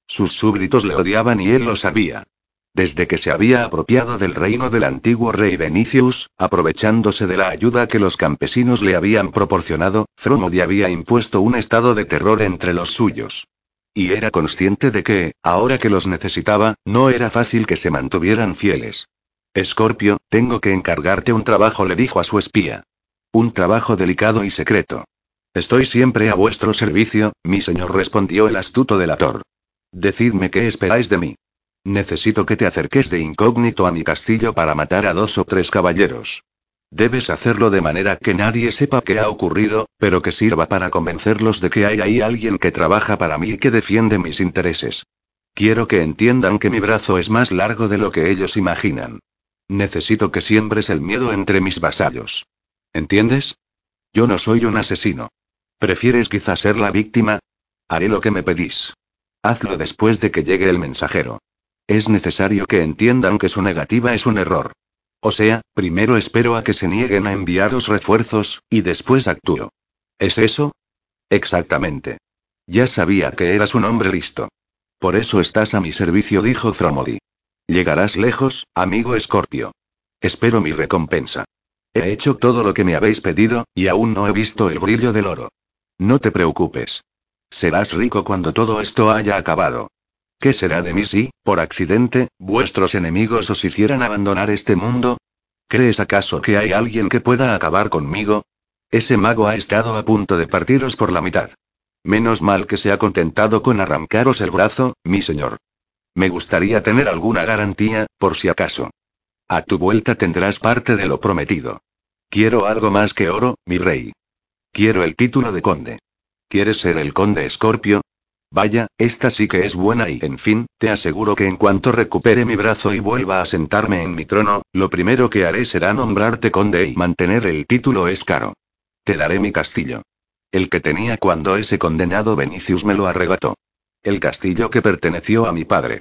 Sus súbditos le odiaban y él lo sabía. Desde que se había apropiado del reino del antiguo rey Benicius, aprovechándose de la ayuda que los campesinos le habían proporcionado, Fromodi había impuesto un estado de terror entre los suyos. Y era consciente de que, ahora que los necesitaba, no era fácil que se mantuvieran fieles. Escorpio, tengo que encargarte un trabajo, le dijo a su espía. Un trabajo delicado y secreto. Estoy siempre a vuestro servicio, mi señor, respondió el astuto delator. Decidme qué esperáis de mí. Necesito que te acerques de incógnito a mi castillo para matar a dos o tres caballeros. Debes hacerlo de manera que nadie sepa qué ha ocurrido, pero que sirva para convencerlos de que hay ahí alguien que trabaja para mí y que defiende mis intereses. Quiero que entiendan que mi brazo es más largo de lo que ellos imaginan. Necesito que siembres el miedo entre mis vasallos. ¿Entiendes? Yo no soy un asesino. ¿Prefieres quizá ser la víctima? Haré lo que me pedís. Hazlo después de que llegue el mensajero. Es necesario que entiendan que su negativa es un error. O sea, primero espero a que se nieguen a enviaros refuerzos, y después actúo. ¿Es eso? Exactamente. Ya sabía que eras un hombre listo. Por eso estás a mi servicio, dijo Fromodi. Llegarás lejos, amigo Escorpio. Espero mi recompensa. He hecho todo lo que me habéis pedido, y aún no he visto el brillo del oro. No te preocupes. Serás rico cuando todo esto haya acabado. ¿Qué será de mí si, por accidente, vuestros enemigos os hicieran abandonar este mundo? ¿Crees acaso que hay alguien que pueda acabar conmigo? Ese mago ha estado a punto de partiros por la mitad. Menos mal que se ha contentado con arrancaros el brazo, mi señor. Me gustaría tener alguna garantía, por si acaso. A tu vuelta tendrás parte de lo prometido. Quiero algo más que oro, mi rey. Quiero el título de conde. ¿Quieres ser el conde Escorpio? Vaya, esta sí que es buena y, en fin, te aseguro que en cuanto recupere mi brazo y vuelva a sentarme en mi trono, lo primero que haré será nombrarte conde y mantener el título es caro. Te daré mi castillo. El que tenía cuando ese condenado Benicius me lo arrebató. El castillo que perteneció a mi padre.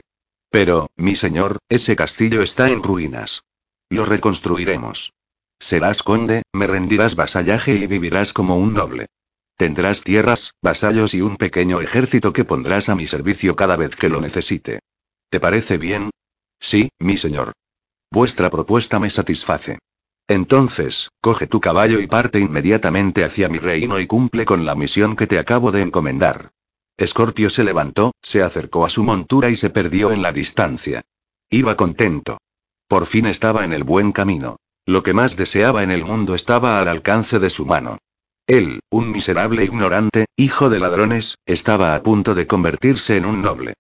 Pero, mi señor, ese castillo está en ruinas. Lo reconstruiremos. Serás conde, me rendirás vasallaje y vivirás como un noble. Tendrás tierras, vasallos y un pequeño ejército que pondrás a mi servicio cada vez que lo necesite. ¿Te parece bien? Sí, mi señor. Vuestra propuesta me satisface. Entonces, coge tu caballo y parte inmediatamente hacia mi reino y cumple con la misión que te acabo de encomendar. Escorpio se levantó, se acercó a su montura y se perdió en la distancia. Iba contento. Por fin estaba en el buen camino. Lo que más deseaba en el mundo estaba al alcance de su mano. Él, un miserable ignorante, hijo de ladrones, estaba a punto de convertirse en un noble.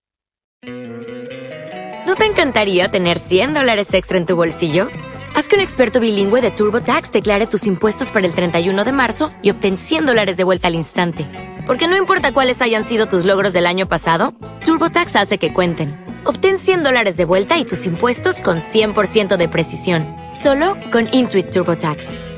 ¿No te encantaría tener 100 dólares extra en tu bolsillo? Haz que un experto bilingüe de TurboTax declare tus impuestos para el 31 de marzo y obtén 100 dólares de vuelta al instante. Porque no importa cuáles hayan sido tus logros del año pasado, TurboTax hace que cuenten. Obtén 100 dólares de vuelta y tus impuestos con 100% de precisión. Solo con Intuit TurboTax.